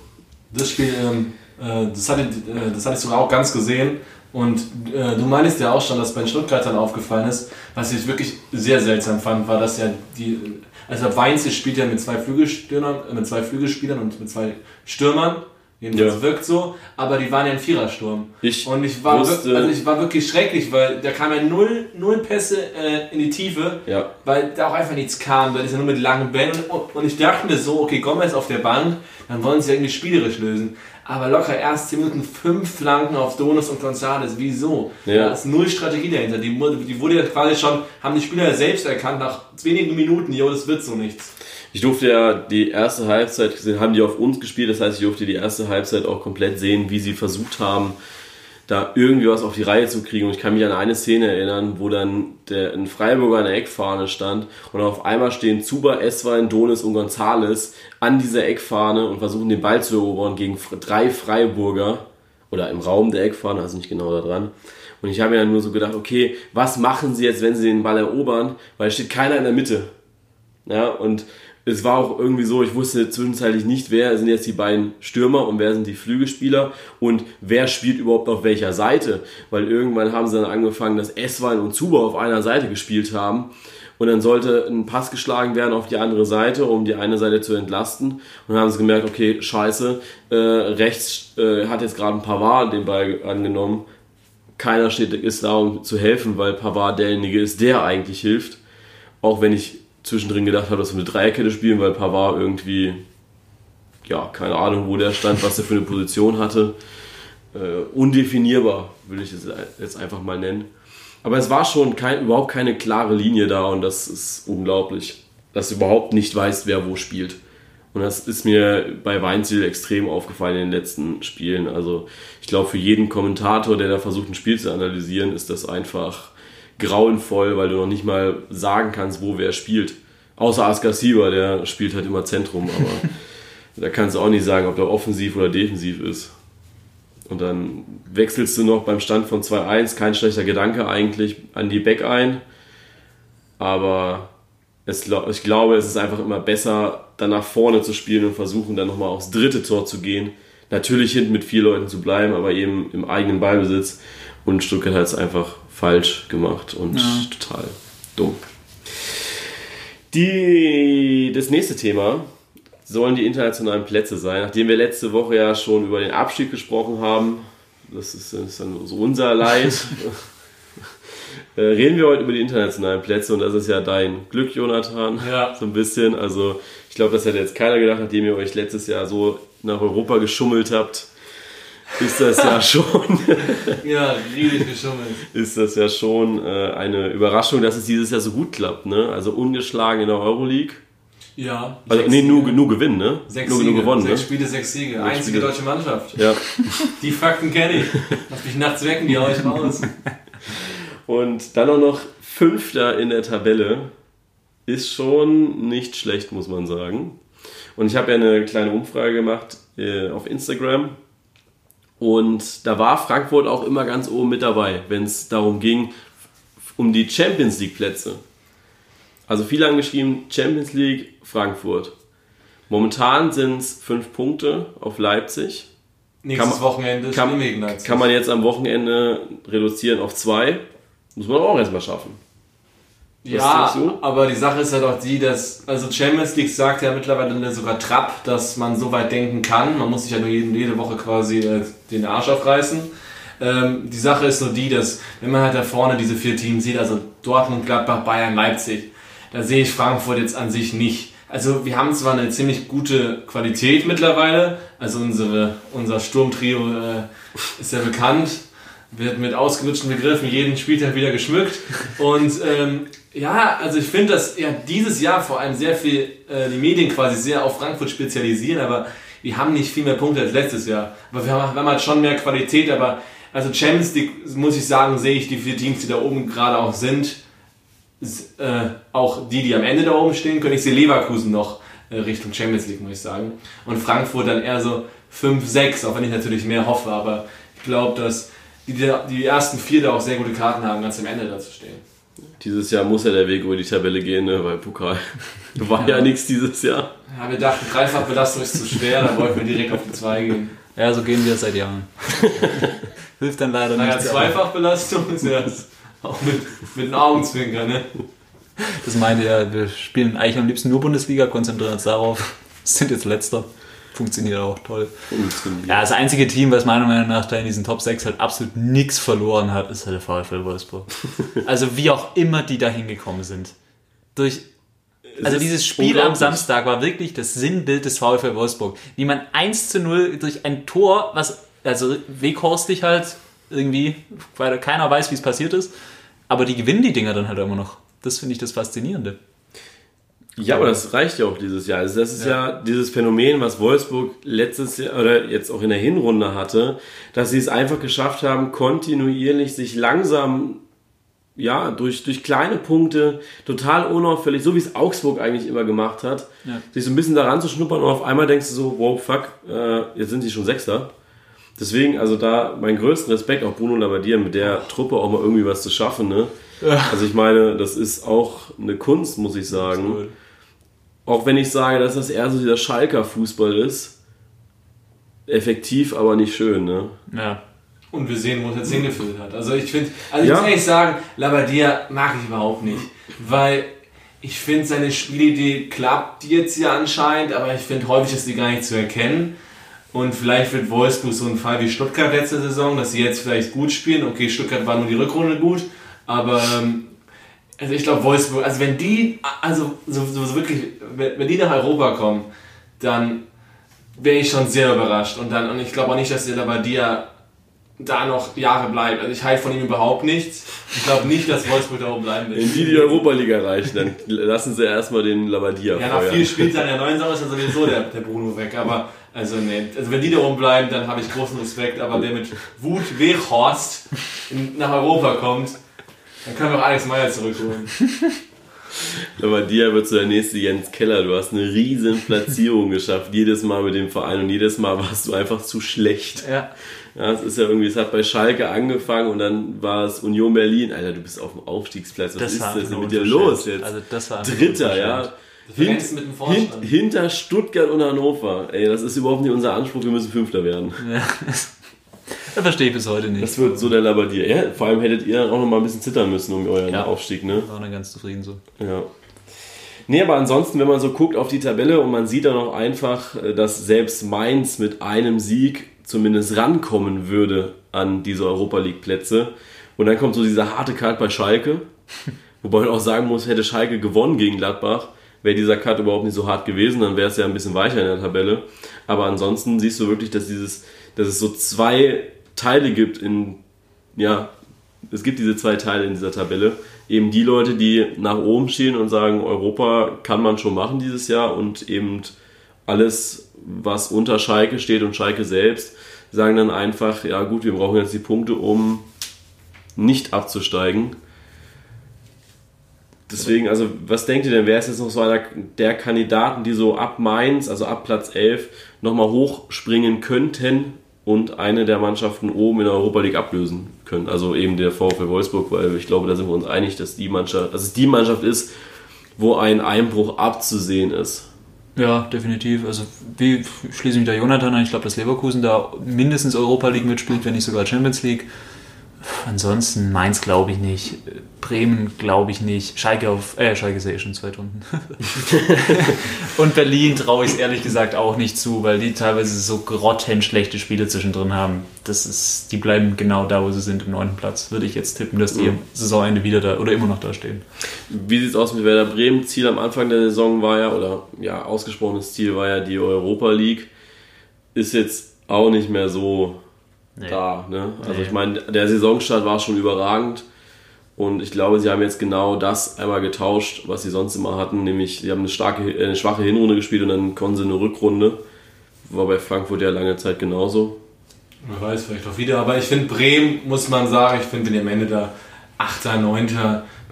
Das Spiel, ähm, äh, das, hatte, äh, das hatte ich sogar auch ganz gesehen. Und äh, du meinst ja auch schon, dass bei den Stuttgartern aufgefallen ist, was ich wirklich sehr seltsam fand, war, dass ja die, also Weinzel spielt ja mit zwei Flügelstürmern, äh, mit zwei Flügelspielern und mit zwei Stürmern. Jedenfalls Ja. wirkt so, aber die waren ja ein Vierersturm. Ich und ich war, wusste- also ich war wirklich schrecklich, weil da kam ja null, null Pässe äh, in die Tiefe Ja. weil da auch einfach nichts kam. Da ist ja nur mit langen Bällen. Und, und ich dachte mir so, okay, Gomez auf der Bank, dann wollen sie irgendwie spielerisch lösen. Aber locker erst 10 Minuten, fünf Flanken auf Donis und González. Wieso? Ja. Da ist null Strategie dahinter. Die, die wurde ja quasi schon, haben die Spieler ja selbst erkannt, nach wenigen Minuten, jo, das wird so nichts. Ich durfte ja die erste Halbzeit, gesehen, haben die auf uns gespielt, das heißt, ich durfte die erste Halbzeit auch komplett sehen, wie sie versucht haben, da irgendwie was auf die Reihe zu kriegen. Und ich kann mich an eine Szene erinnern, wo dann der, ein Freiburger an der Eckfahne stand und auf einmal stehen Zuba, Eswein, Donis und Gonzales an dieser Eckfahne und versuchen den Ball zu erobern gegen drei Freiburger oder im Raum der Eckfahne, also nicht genau da dran. Und ich habe mir dann nur so gedacht, okay, was machen sie jetzt, wenn sie den Ball erobern? Weil es steht keiner in der Mitte. Ja, und es war auch irgendwie so, ich wusste zwischenzeitlich nicht, wer sind jetzt die beiden Stürmer und wer sind die Flügelspieler und wer spielt überhaupt auf welcher Seite. Weil irgendwann haben sie dann angefangen, dass Eswein und Zuba auf einer Seite gespielt haben. Und dann sollte ein Pass geschlagen werden auf die andere Seite, um die eine Seite zu entlasten. Und dann haben sie gemerkt, okay, scheiße, äh, rechts äh, hat jetzt gerade ein Pavard den Ball angenommen. Keiner steht, ist da, um zu helfen, weil Pavard derjenige ist, der eigentlich hilft. Auch wenn ich zwischendrin gedacht habe, dass wir eine Dreierkette spielen, weil Pavard irgendwie, ja, keine Ahnung, wo der stand, was er für eine Position hatte. Äh, undefinierbar, will ich es jetzt einfach mal nennen. Aber es war schon kein, überhaupt keine klare Linie da und das ist unglaublich, dass du überhaupt nicht weißt, wer wo spielt. Und das ist mir bei Weinziel extrem aufgefallen in den letzten Spielen. Also ich glaube, für jeden Kommentator, der da versucht, ein Spiel zu analysieren, ist das einfach grauenvoll, weil du noch nicht mal sagen kannst, wo wer spielt. Außer Askar Sieber, der spielt halt immer Zentrum, aber da kannst du auch nicht sagen, ob der offensiv oder defensiv ist. Und dann wechselst du noch beim Stand von 2-1, kein schlechter Gedanke eigentlich, an die Back ein. Aber es, ich glaube, es ist einfach immer besser, dann nach vorne zu spielen und versuchen, dann nochmal aufs dritte Tor zu gehen. Natürlich hinten mit vier Leuten zu bleiben, aber eben im eigenen Ballbesitz. Und Stuttgart hat es einfach falsch gemacht und ja. total dumm. Die, das nächste Thema sollen die internationalen Plätze sein. Nachdem wir letzte Woche ja schon über den Abstieg gesprochen haben, das ist, das ist dann so unser Leid, äh, reden wir heute über die internationalen Plätze und das ist ja dein Glück, Jonathan, ja. so ein bisschen. Also ich glaube, das hätte jetzt keiner gedacht, nachdem ihr euch letztes Jahr so nach Europa geschummelt habt ist das ja schon. ja, riesig geschummelt. Ist das ja schon äh, eine Überraschung, dass es dieses Jahr so gut klappt, ne? Also ungeschlagen in der Euroleague. Ja. Also, nee, nur, nur gewinnen, ne? Sechs nur, Siege, nur gewonnen, sechs ne? Spiele, sechs Siege. Sechs Einzige Spiele. deutsche Mannschaft. Ja. Die Fakten kenne ich. Lass mich nachts wecken, die hau ich raus. Und dann auch noch Fünfter in der Tabelle. Ist schon nicht schlecht, muss man sagen. Und ich habe ja eine kleine Umfrage gemacht äh, auf Instagram und da war Frankfurt auch immer ganz oben mit dabei, wenn es darum ging, um die Champions League Plätze. Also viele haben geschrieben, Champions League Frankfurt. Momentan sind es fünf Punkte auf Leipzig. Nächstes kann, Wochenende kann, kann man jetzt am Wochenende reduzieren auf zwei. Muss man auch erstmal schaffen. Ja, aber die Sache ist ja doch die, dass, also Champions League sagt ja mittlerweile sogar Trapp, dass man so weit denken kann. Man muss sich ja nur jede, jede Woche quasi äh, den Arsch aufreißen. Ähm, die Sache ist nur die, dass, wenn man halt da vorne diese vier Teams sieht, also Dortmund, Gladbach, Bayern, Leipzig, da sehe ich Frankfurt jetzt an sich nicht. Also wir haben zwar eine ziemlich gute Qualität mittlerweile, also unsere, unser Sturmtrio äh, ist ja bekannt, wird mit ausgelutschten Begriffen jeden Spieltag wieder geschmückt und ähm, ja, also ich finde, dass ja dieses Jahr vor allem sehr viel äh, die Medien quasi sehr auf Frankfurt spezialisieren, aber wir haben nicht viel mehr Punkte als letztes Jahr. Aber wir haben, wir haben halt schon mehr Qualität, aber also Champions League, muss ich sagen, sehe ich die vier Teams, die da oben gerade auch sind, äh, auch die, die am Ende da oben stehen, können ich sehe Leverkusen noch äh, Richtung Champions League, muss ich sagen. Und Frankfurt dann eher so 5, 6, auch wenn ich natürlich mehr hoffe, aber ich glaube, dass die, die ersten vier da auch sehr gute Karten haben, ganz am Ende da zu stehen. Dieses Jahr muss ja der Weg über die Tabelle gehen, ne? weil Pokal war ja, ja nichts dieses Jahr. Ja, wir dachten, Dreifachbelastung ist zu schwer, da wollten wir direkt auf die 2 gehen. Ja, so gehen wir seit Jahren. Hilft dann leider naja, nicht. Naja, Zweifachbelastung ist ja auch mit, mit einem Augenzwinker, ne? Das meinte ja, wir spielen eigentlich am liebsten nur Bundesliga, konzentrieren uns darauf, sind jetzt letzter funktioniert auch toll. Funktioniert. Ja, das einzige Team, was meiner Meinung nach da in diesen Top 6 halt absolut nichts verloren hat, ist halt der VfL Wolfsburg. also wie auch immer die da hingekommen sind. Durch also dieses Spiel am Samstag war wirklich das Sinnbild des VfL Wolfsburg. Wie man 1 zu 0 durch ein Tor, was also weghorstig halt irgendwie, weil keiner weiß, wie es passiert ist, aber die gewinnen die Dinger dann halt immer noch. Das finde ich das Faszinierende. Ja, aber das reicht ja auch dieses Jahr. Also das ist ja. ja. dieses Phänomen, was Wolfsburg letztes Jahr oder jetzt auch in der Hinrunde hatte, dass sie es einfach geschafft haben, kontinuierlich sich langsam ja, durch, durch kleine Punkte, total unauffällig, so wie es Augsburg eigentlich immer gemacht hat, ja. sich so ein bisschen daran zu schnuppern und auf einmal denkst du so, wow, fuck, äh, jetzt sind sie schon Sechster. Deswegen, also da mein größten Respekt, auch Bruno Labbadia, mit der. Truppe auch mal irgendwie was zu schaffen. Ne? Ja. Also ich meine, das ist auch eine Kunst, muss ich sagen Auch wenn ich sage, dass das eher so dieser Schalker Fußball ist. Effektiv, aber nicht schön, ne? Ja. Und wir sehen, wo es jetzt hingeführt hat. Also ich finde, also ich Ja. muss ehrlich sagen, Labadia mag ich überhaupt nicht. Weil ich finde, seine Spielidee klappt jetzt ja anscheinend, aber ich finde, häufig ist die gar nicht zu erkennen. Und vielleicht wird Wolfsburg so ein Fall wie Stuttgart letzte Saison, dass sie jetzt vielleicht gut spielen. Okay, Stuttgart war nur die Rückrunde gut, aber ähm, also ich glaube Wolfsburg, also wenn die, also so, so, wirklich, wenn, wenn die nach Europa kommen, dann wäre ich schon sehr überrascht. Und dann, und ich glaube auch nicht, dass der Labadia da noch Jahre bleibt. Also ich halte von ihm überhaupt nichts. Ich glaube nicht, dass Wolfsburg da oben bleiben wird. Wenn die die Europa League erreichen, dann lassen sie erstmal den Labadia Ja, nach vier Spieltagen der neuen Saison ist dann sowieso der, der Bruno weg. Aber also nee, also wenn die da oben bleiben, dann habe ich großen Respekt. Aber der mit Wut Weghorst nach Europa kommt, dann können wir auch Alex Meyer zurückholen. Labadia wird so der nächste Jens Keller. Du hast eine riesen Platzierung geschafft, jedes Mal mit dem Verein und jedes Mal warst du einfach zu schlecht. Ja. Ja, es ist ja irgendwie, es hat bei Schalke angefangen und dann war es Union Berlin. Alter, du bist auf dem Aufstiegsplatz. Was Das ist das denn mit dir los jetzt? Also das war Dritter, ja. Hint, mit dem hint, hinter Stuttgart und Hannover. Ey, das ist überhaupt nicht unser Anspruch, wir müssen Fünfter werden. Ja. Das verstehe ich bis heute nicht. Das wird so der Labadia. Ja, vor allem hättet ihr auch noch mal ein bisschen zittern müssen um euren Ja. Aufstieg, ne? war dann ganz zufrieden so. Ja. Nee, aber ansonsten, wenn man so guckt auf die Tabelle und man sieht dann auch einfach, äh, dass selbst Mainz mit einem Sieg zumindest rankommen würde an diese Europa League Plätze. Und dann kommt so dieser harte Cut bei Schalke. Wobei man auch sagen muss, hätte Schalke gewonnen gegen Gladbach, wäre dieser Cut überhaupt nicht so hart gewesen, dann wäre es ja ein bisschen weicher in der Tabelle. Aber ansonsten siehst du wirklich, dass dieses, dass es so zwei Teile gibt in, ja, es gibt diese zwei Teile in dieser Tabelle. Eben die Leute, die nach oben stehen und sagen, Europa kann man schon machen dieses Jahr und eben alles, was unter Schalke steht und Schalke selbst, sagen dann einfach, ja gut, wir brauchen jetzt die Punkte, um nicht abzusteigen. Deswegen, also was denkt ihr denn, wer ist jetzt noch so einer der Kandidaten, die so ab Mainz, also ab Platz 11, nochmal hochspringen könnten und eine der Mannschaften oben in der Europa League ablösen können? Also eben der VfL Wolfsburg, weil ich glaube, da sind wir uns einig, dass, die Mannschaft, dass es die Mannschaft ist, wo ein Einbruch abzusehen ist. Ja, definitiv. Also wie schließe mich da Jonathan an? Ich glaube, dass Leverkusen da mindestens Europa League mitspielt, wenn nicht sogar Champions League. Ansonsten Mainz glaube ich nicht. Bremen glaube ich nicht. Schalke auf, äh, Schalke ist ja eh schon zwei Runden. Und Berlin traue ich es ehrlich gesagt auch nicht zu, weil die teilweise so grottenschlechte Spiele zwischendrin haben. Das ist, die bleiben genau da, wo sie sind, im neunten Platz. Würde ich jetzt tippen, dass die am Saisonende wieder da oder immer noch da stehen. Wie sieht es aus mit Werder Bremen? Ziel am Anfang der Saison war ja, oder ja, ausgesprochenes Ziel war ja die Europa League. Ist jetzt auch nicht mehr so Nee. da. Ne? Also Nee. ich meine, der Saisonstart war schon überragend. Und ich glaube, sie haben jetzt genau das einmal getauscht, was sie sonst immer hatten, nämlich sie haben eine, starke, äh, eine schwache Hinrunde gespielt und dann konnten sie eine Rückrunde. War bei Frankfurt ja lange Zeit genauso. Wer weiß, vielleicht auch wieder. Aber ich finde, Bremen, muss man sagen, ich finde, wenn am Ende da 8., 9.,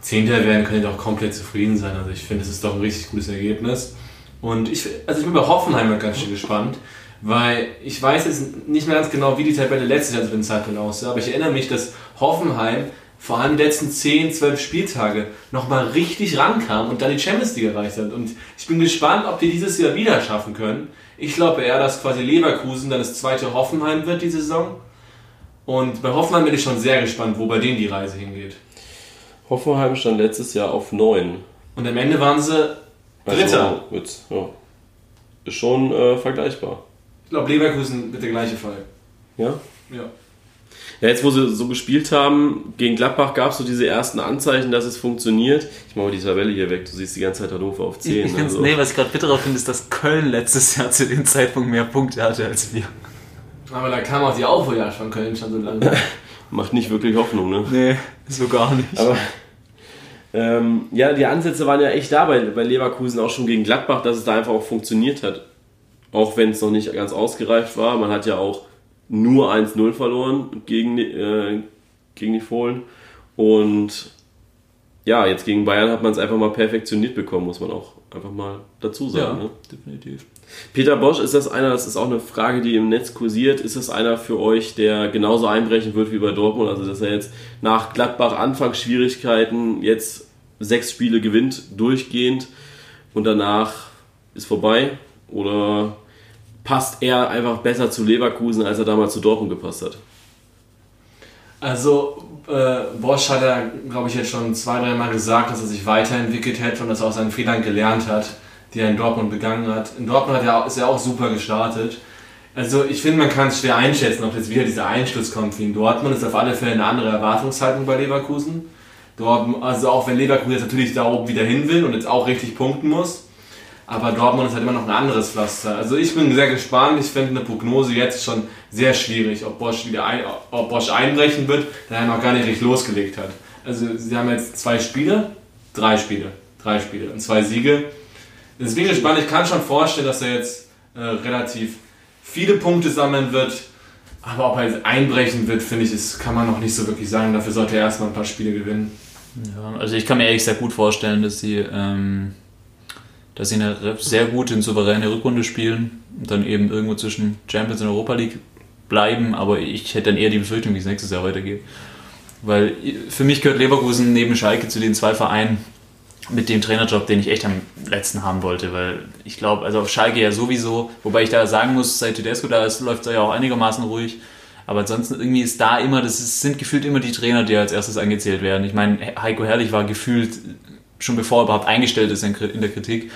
10. werden, können die doch komplett zufrieden sein. Also ich finde, es ist doch ein richtig gutes Ergebnis. Und ich, also ich bin bei Hoffenheim halt ganz schön gespannt, weil ich weiß jetzt nicht mehr ganz genau, wie die Tabelle letztes Jahr zu dem Zeitpunkt aussah, aber ich erinnere mich, dass Hoffenheim vor allem die letzten 10, 12 Spieltage nochmal richtig rankam und dann die Champions League erreicht hat. Und ich bin gespannt, ob die dieses Jahr wieder schaffen können. Ich glaube eher, dass quasi Leverkusen dann das zweite Hoffenheim wird, die Saison. Und bei Hoffenheim bin ich schon sehr gespannt, wo bei denen die Reise hingeht. Hoffenheim stand letztes Jahr auf 9. Und am Ende waren sie Dritter. Also, jetzt, ja, ist schon äh, vergleichbar. Ich glaube, Leverkusen wird der gleiche Fall. Ja? Ja. Ja, jetzt wo sie so gespielt haben, gegen Gladbach gab es so diese ersten Anzeichen, dass es funktioniert. Ich mache mal die Tabelle hier weg, du siehst die ganze Zeit Hannover auf 10. Ich find's- Also. Nee, was ich gerade bitterer finde, ist, dass Köln letztes Jahr zu dem Zeitpunkt mehr Punkte hatte als wir. Aber da kam auch die Aufholjagd von Köln schon so lange. Macht nicht wirklich Hoffnung, ne? Nee, so gar nicht. Aber ähm, ja, die Ansätze waren ja echt da bei, bei Leverkusen auch schon gegen Gladbach, dass es da einfach auch funktioniert hat. Auch wenn es noch nicht ganz ausgereift war. Man hat ja auch nur 1-0 verloren gegen die, äh, gegen die Fohlen. Und ja, jetzt gegen Bayern hat man es einfach mal perfektioniert bekommen, muss man auch einfach mal dazu sagen. Ne? definitiv. Peter Bosch, ist das einer, das ist auch eine Frage, die im Netz kursiert, ist das einer für euch, der genauso einbrechen wird wie bei Dortmund? Also, dass er jetzt nach Gladbach Anfangsschwierigkeiten jetzt sechs Spiele gewinnt, durchgehend und danach ist vorbei oder passt er einfach besser zu Leverkusen, als er damals zu Dortmund gepasst hat? Also, äh, Bosch hat ja, glaube ich, jetzt schon zwei, dreimal gesagt, dass er sich weiterentwickelt hätte und dass er aus seinen Fehlern gelernt hat, die er in Dortmund begangen hat. In Dortmund hat er, ist er auch super gestartet. Also, ich finde, man kann es schwer einschätzen, ob jetzt wieder dieser Einschluss kommt wie in Dortmund. Ist auf alle Fälle eine andere Erwartungshaltung bei Leverkusen. Dortmund, also auch wenn Leverkusen jetzt natürlich da oben wieder hin will und jetzt auch richtig punkten muss. Aber Dortmund ist halt immer noch ein anderes Pflaster. Also ich bin sehr gespannt. Ich finde eine Prognose jetzt schon sehr schwierig, ob Bosch wieder ein, ob Bosch einbrechen wird, da er noch gar nicht richtig losgelegt hat. Also sie haben jetzt zwei Spiele, drei Spiele, drei Spiele und zwei Siege. Deswegen gespannt. Ich kann schon vorstellen, dass er jetzt äh, relativ viele Punkte sammeln wird. Aber ob er jetzt einbrechen wird, finde ich, das kann man noch nicht so wirklich sagen. Dafür sollte er erstmal ein paar Spiele gewinnen. Ja, also ich kann mir ehrlich gesagt gut vorstellen, dass sie, ähm, dass sie eine sehr gute und souveräne Rückrunde spielen und dann eben irgendwo zwischen Champions und Europa League bleiben, aber ich hätte dann eher die Befürchtung, wie es nächstes Jahr weitergeht. Weil für mich gehört Leverkusen neben Schalke zu den zwei Vereinen mit dem Trainerjob, den ich echt am letzten haben wollte, weil ich glaube, also auf Schalke ja sowieso, wobei ich da sagen muss, seit Tedesco da ist, läuft es ja auch einigermaßen ruhig. Aber ansonsten irgendwie ist da immer, das ist, sind gefühlt immer die Trainer, die als erstes angezählt werden. Ich meine, Heiko Herrlich war gefühlt schon bevor er überhaupt eingestellt ist in der Kritik.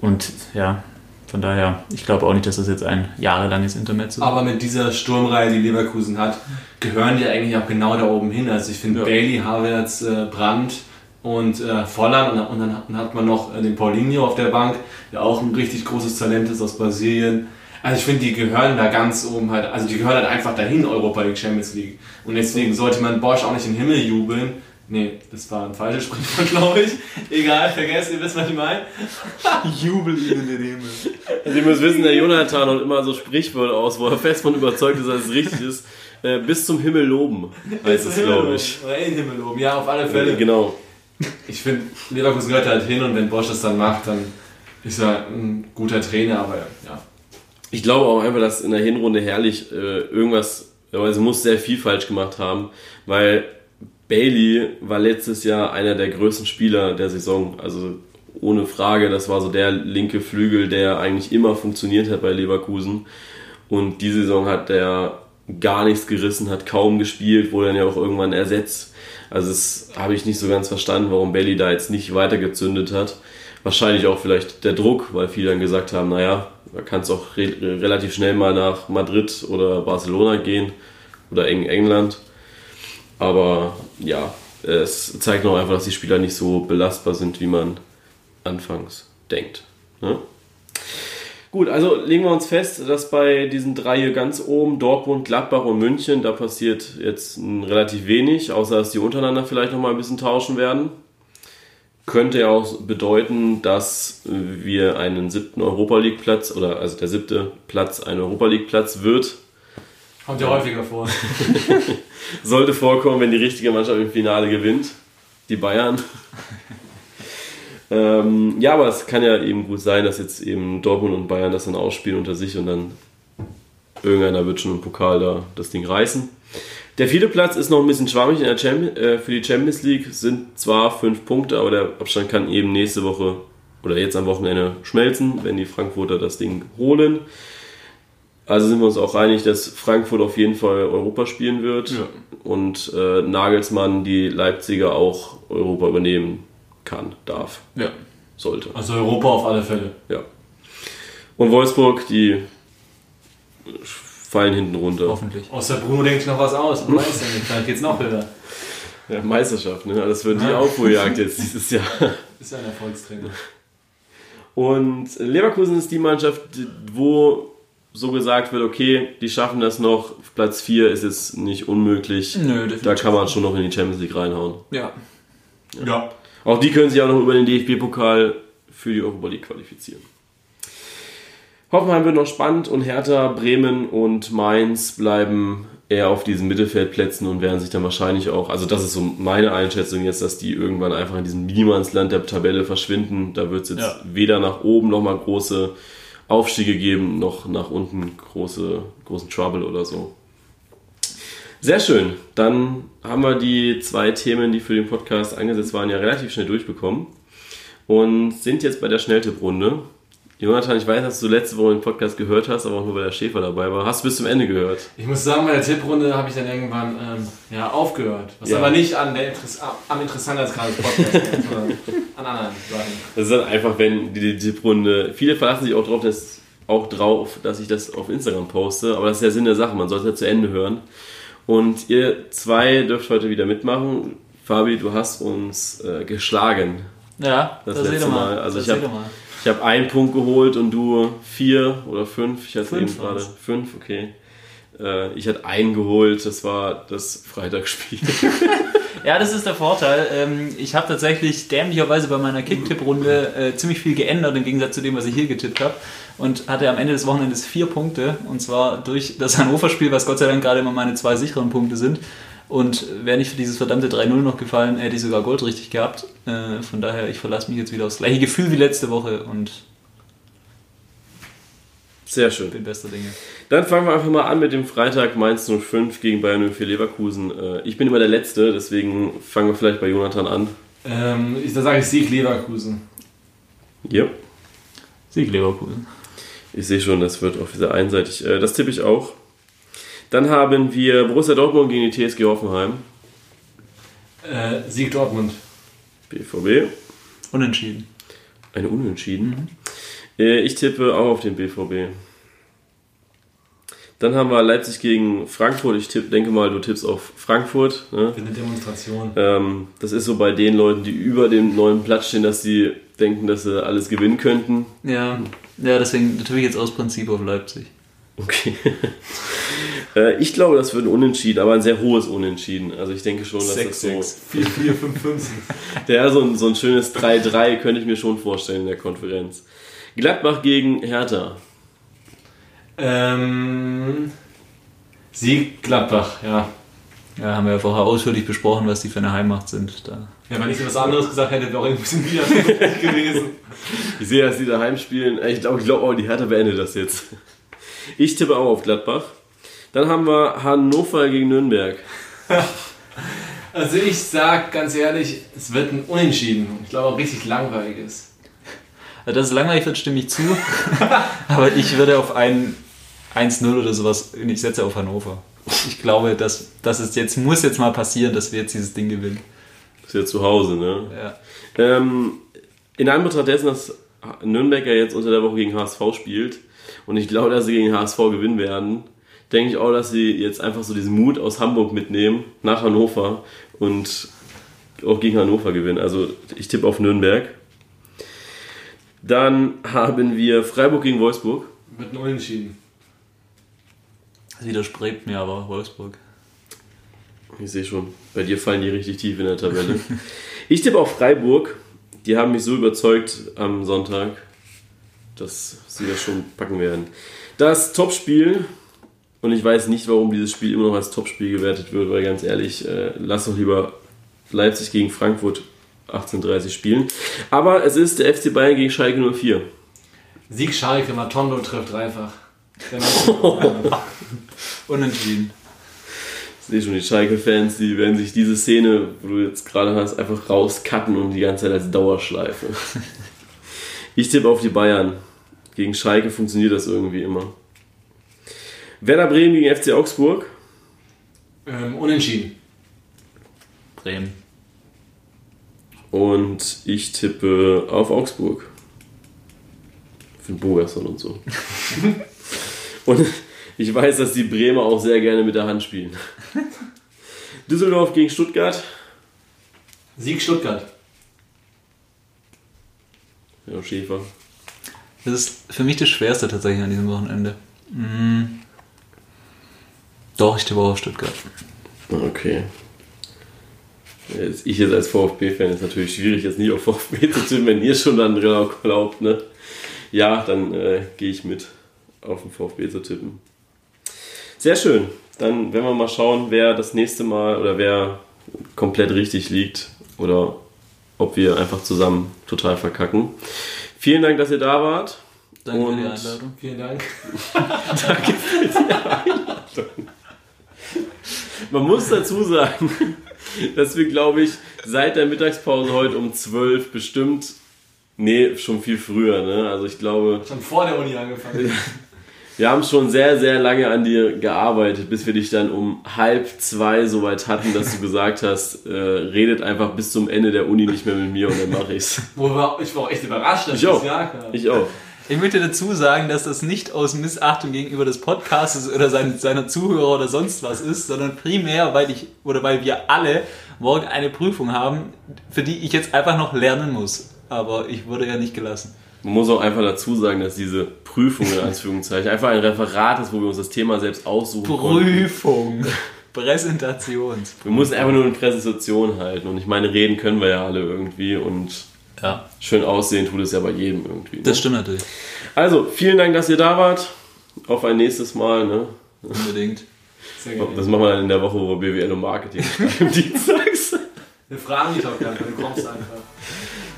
Und ja, von daher, ich glaube auch nicht, dass das jetzt ein jahrelanges Intermezzo ist. Aber mit dieser Sturmreihe, die Leverkusen hat, gehören die eigentlich auch genau da oben hin. Also ich finde ja. Bailey, Havertz, äh, Brandt und äh, Volland und, und, dann hat man noch äh, den Paulinho auf der Bank, der auch ein richtig großes Talent ist aus Brasilien. Also ich finde, die gehören da ganz oben halt, also die gehören halt einfach dahin, Europa League, Champions League. Und deswegen sollte man Bosch auch nicht in den Himmel jubeln. Nee, das war ein falsches Sprichwort, glaube ich. Egal, vergesst, ihr wisst, was ich meine. Jubel ihnen in den Himmel. Also ihr müsst wissen, der Jonathan hat immer so Sprichwörter aus, wo er fest von überzeugt ist, dass es richtig ist. Äh, bis zum Himmel loben, heißt es, glaube ich. Oder in den Himmel loben, ja, auf alle Fälle. Genau. Ich finde, Leverkusen gehört halt hin und wenn Bosch das dann macht, dann ist er ein guter Trainer, aber ja. Ich glaube auch einfach, dass in der Hinrunde herrlich äh, irgendwas, also muss sehr viel falsch gemacht haben, weil Bailey war letztes Jahr einer der größten Spieler der Saison. Also ohne Frage, das war so der linke Flügel, der eigentlich immer funktioniert hat bei Leverkusen. Und die Saison hat er gar nichts gerissen, hat kaum gespielt, wurde dann ja auch irgendwann ersetzt. Also das habe ich nicht so ganz verstanden, warum Bailey da jetzt nicht weitergezündet hat. Wahrscheinlich auch vielleicht der Druck, weil viele dann gesagt haben, naja, da kann es auch re relativ schnell mal nach Madrid oder Barcelona gehen oder England. Aber ja, es zeigt noch einfach, dass die Spieler nicht so belastbar sind, wie man anfangs denkt. Ne? Gut, also legen wir uns fest, dass bei diesen drei hier ganz oben, Dortmund, Gladbach und München, da passiert jetzt relativ wenig, außer dass die untereinander vielleicht nochmal ein bisschen tauschen werden. Könnte ja auch bedeuten, dass wir einen siebten Europa League Platz oder also der siebte Platz ein Europa League Platz wird. Kommt ja häufiger vor. Sollte vorkommen, wenn die richtige Mannschaft im Finale gewinnt. Die Bayern. ähm, ja, aber es kann ja eben gut sein, dass jetzt eben Dortmund und Bayern das dann ausspielen unter sich und dann irgendeiner wird schon im Pokal da das Ding reißen. Der vierte Platz ist noch ein bisschen schwammig in der Champions, äh, für die Champions League. Sind zwar fünf Punkte, aber der Abstand kann eben nächste Woche oder jetzt am Wochenende schmelzen, wenn die Frankfurter das Ding holen. Also sind wir uns auch einig, dass Frankfurt auf jeden Fall Europa spielen wird ja. und äh, Nagelsmann die Leipziger auch Europa übernehmen kann, darf, ja. sollte. Also Europa auf alle Fälle. Ja. Und Wolfsburg, die fallen hinten runter. Hoffentlich. Außer Bruno denkt noch was aus. Man weiß ja nicht, vielleicht geht's noch höher. Ja, Meisterschaft, ne? Das wird die Aufholjagd jetzt dieses Jahr. Ist ja ein Erfolgstrainer. Und Leverkusen ist die Mannschaft, wo so gesagt wird, okay, die schaffen das noch, Platz 4 ist jetzt nicht unmöglich. Nö, da kann man schon noch in die Champions League reinhauen. Ja. ja. ja. Auch die können sich auch noch über den DFB-Pokal für die Europa League qualifizieren. Hoffenheim wird noch spannend und Hertha, Bremen und Mainz bleiben eher auf diesen Mittelfeldplätzen und werden sich dann wahrscheinlich auch, also das ist so meine Einschätzung jetzt, dass die irgendwann einfach in diesem Niemandsland der Tabelle verschwinden. Da wird es jetzt ja. weder nach oben nochmal große Aufstiege geben, noch nach unten große, großen Trouble oder so. Sehr schön. Dann haben wir die zwei Themen, die für den Podcast angesetzt waren, ja relativ schnell durchbekommen und sind jetzt bei der Schnelltipprunde. Jonathan, ich weiß, dass du letzte Woche den Podcast gehört hast, aber auch nur weil der Schäfer dabei war. Hast du bis zum Ende gehört? Ich muss sagen, bei der Tipprunde habe ich dann irgendwann ähm, ja, aufgehört. Was Ja. aber nicht an der Interess am Interessantheitsgrad des Podcasts sondern an anderen Sachen. Das ist dann einfach, wenn die, die Tipprunde. Viele verlassen sich auch drauf, dass, auch drauf, dass ich das auf Instagram poste, aber das ist der Sinn der Sache, man sollte ja zu Ende hören. Und ihr zwei dürft heute wieder mitmachen. Fabi, du hast uns äh, geschlagen. Ja, Das da seht letzte Mal. Also Da ich seht hab- ihr mal. Ich habe einen Punkt geholt und du vier oder fünf. Ich hatte Fünf eben gerade fünf, okay. Äh, ich hatte einen geholt, das war das Freitagsspiel. Ja, das ist der Vorteil. Ähm, Ich habe tatsächlich dämlicherweise bei meiner Kick-Tipp-Runde äh, ziemlich viel geändert im Gegensatz zu dem, was ich hier getippt habe. Und hatte am Ende des Wochenendes vier Punkte. Und zwar durch das Hannover-Spiel, was Gott sei Dank gerade immer meine zwei sicheren Punkte sind. Und wäre nicht für dieses verdammte 3-0 noch gefallen, hätte ich sogar Gold richtig gehabt. Äh, Von daher, ich verlasse mich jetzt wieder aufs gleiche Gefühl wie letzte Woche und Sehr schön. bin bester Dinge. Dann fangen wir einfach mal an mit dem Freitag Mainz 05 gegen Bayern 04 Leverkusen. Äh, Ich bin immer der Letzte, deswegen fangen wir vielleicht bei Jonathan an. Ähm, ich, da sage ich Sieg Leverkusen. Ja. Sieg Leverkusen. Ich sehe schon, das wird auch wieder einseitig. Äh, Das tippe ich auch. Dann haben wir Borussia Dortmund gegen die TSG Hoffenheim. Äh, Sieg Dortmund. BVB. Unentschieden. Eine Unentschieden. Äh, Ich tippe auch auf den BVB. Dann haben wir Leipzig gegen Frankfurt. Ich tipp, denke mal, du tippst auf Frankfurt. Ne? Für eine Demonstration. Ähm, das ist so bei den Leuten, die über dem neuen Platz stehen, dass sie denken, dass sie alles gewinnen könnten. Ja, ja deswegen tippe ich jetzt aus Prinzip auf Leipzig. Okay. äh, ich glaube, das wird ein Unentschieden, aber ein sehr hohes Unentschieden. Also ich denke schon, dass das so, 4, 4, 5, 5. ja, so, ein, so ein schönes 3-3 könnte ich mir schon vorstellen in der Konferenz. Gladbach gegen Hertha. Ähm, Sieg Gladbach, ja. Ja, haben wir ja vorher ausführlich besprochen, was die für eine Heimmacht sind. Da. Ja, wenn ich was anderes gesagt hätte, wäre auch ein bisschen widerspruchlich gewesen. Ich sehe, dass die daheim spielen. Ich glaube, ich glaube, oh, die Hertha beendet das jetzt. Ich tippe auch auf Gladbach. Dann haben wir Hannover gegen Nürnberg. Also ich sag ganz ehrlich, es wird ein Unentschieden. Ich glaube auch richtig langweilig ist. Also, dass es langweilig wird, stimme ich zu. Aber ich würde auf ein 1-0 oder sowas, ich setze auf Hannover. Ich glaube, dass das ist jetzt, muss jetzt mal passieren, dass wir jetzt dieses Ding gewinnen. Ist ja zu Hause, ne? Ja. Ähm, in Anbetracht dessen, dass Nürnberg ja jetzt unter der Woche gegen HSV spielt und ich glaube, dass sie gegen HSV gewinnen werden, denke ich auch, dass sie jetzt einfach so diesen Mut aus Hamburg mitnehmen nach Hannover und auch gegen Hannover gewinnen. Also ich tippe auf Nürnberg. Dann haben wir Freiburg gegen Wolfsburg. Wird ein Unentschieden. Das widerspricht mir aber Wolfsburg. Ich sehe schon, bei dir fallen die richtig tief in der Tabelle. ich tippe auf Freiburg. Die haben mich so überzeugt am Sonntag, dass sie das schon packen werden. Das Topspiel, und ich weiß nicht, warum dieses Spiel immer noch als Topspiel gewertet wird, weil ganz ehrlich, äh, lass doch lieber Leipzig gegen Frankfurt 18:30 spielen. Aber es ist der FC Bayern gegen Schalke 04. Sieg Schalke, Matondo trifft dreifach. Unentschieden. Ich sehe schon, die Schalke-Fans, die werden sich diese Szene, wo du jetzt gerade hast, einfach rauscutten und die ganze Zeit als Dauerschleife. Ich tippe auf die Bayern. Gegen Schalke funktioniert das irgendwie immer. Werder Bremen gegen FC Augsburg. ähm, unentschieden. Bremen. Und ich tippe auf Augsburg. Für den Bogerson und so. und ich weiß, dass die Bremer auch sehr gerne mit der Hand spielen. Düsseldorf gegen Stuttgart. Sieg Stuttgart. Ja, Schäfer. Das ist für mich das Schwerste tatsächlich an diesem Wochenende. Mm. Doch, ich tippe auch auf Stuttgart. Okay. Ich jetzt als VfB-Fan ist natürlich schwierig, jetzt nicht auf VfB zu tippen, wenn ihr schon dann dran glaubt, ne? Ja, dann äh, gehe ich mit, auf den VfB zu tippen. Sehr schön. Dann werden wir mal schauen, wer das nächste Mal oder wer komplett richtig liegt oder ob wir einfach zusammen total verkacken. Vielen Dank, dass ihr da wart. Danke für die Und- Einladung. Vielen Dank. Man muss dazu sagen, dass wir, glaube ich, seit der Mittagspause heute um 12 bestimmt Nee, schon viel früher, ne? Also ich glaube. Schon vor der Uni angefangen. Wir haben schon sehr, sehr lange an dir gearbeitet, bis wir dich dann um halb zwei so weit hatten, dass du gesagt hast, äh, redet einfach bis zum Ende der Uni nicht mehr mit mir und dann mache ich's. Wo war, ich war auch echt überrascht, dass Ich auch. das ja kam. Ich auch. Ich möchte dazu sagen, dass das nicht aus Missachtung gegenüber des Podcasts oder sein, seiner Zuhörer oder sonst was ist, sondern primär, weil ich oder weil wir alle morgen eine Prüfung haben, für die ich jetzt einfach noch lernen muss. Aber ich wurde ja nicht gelassen. Man muss auch einfach dazu sagen, dass diese Prüfung in Anführungszeichen einfach ein Referat ist, wo wir uns das Thema selbst aussuchen konnten. Prüfung. Präsentations. Wir mussten einfach nur eine Präsentation halten und ich meine, reden können wir ja alle irgendwie und Ja, schön aussehen tut es ja bei jedem irgendwie. Ne? das stimmt natürlich. Also, vielen Dank, dass ihr da wart. Auf ein nächstes Mal. Ne? Unbedingt. Sehr gerne. Das machen wir dann in der Woche, wo wir BWL und Marketing schreiben, dienstags. Wir fragen dich auch nicht, du kommst einfach.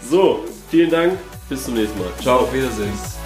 So, vielen Dank. Bis zum nächsten Mal. Ciao. Auf Wiedersehen.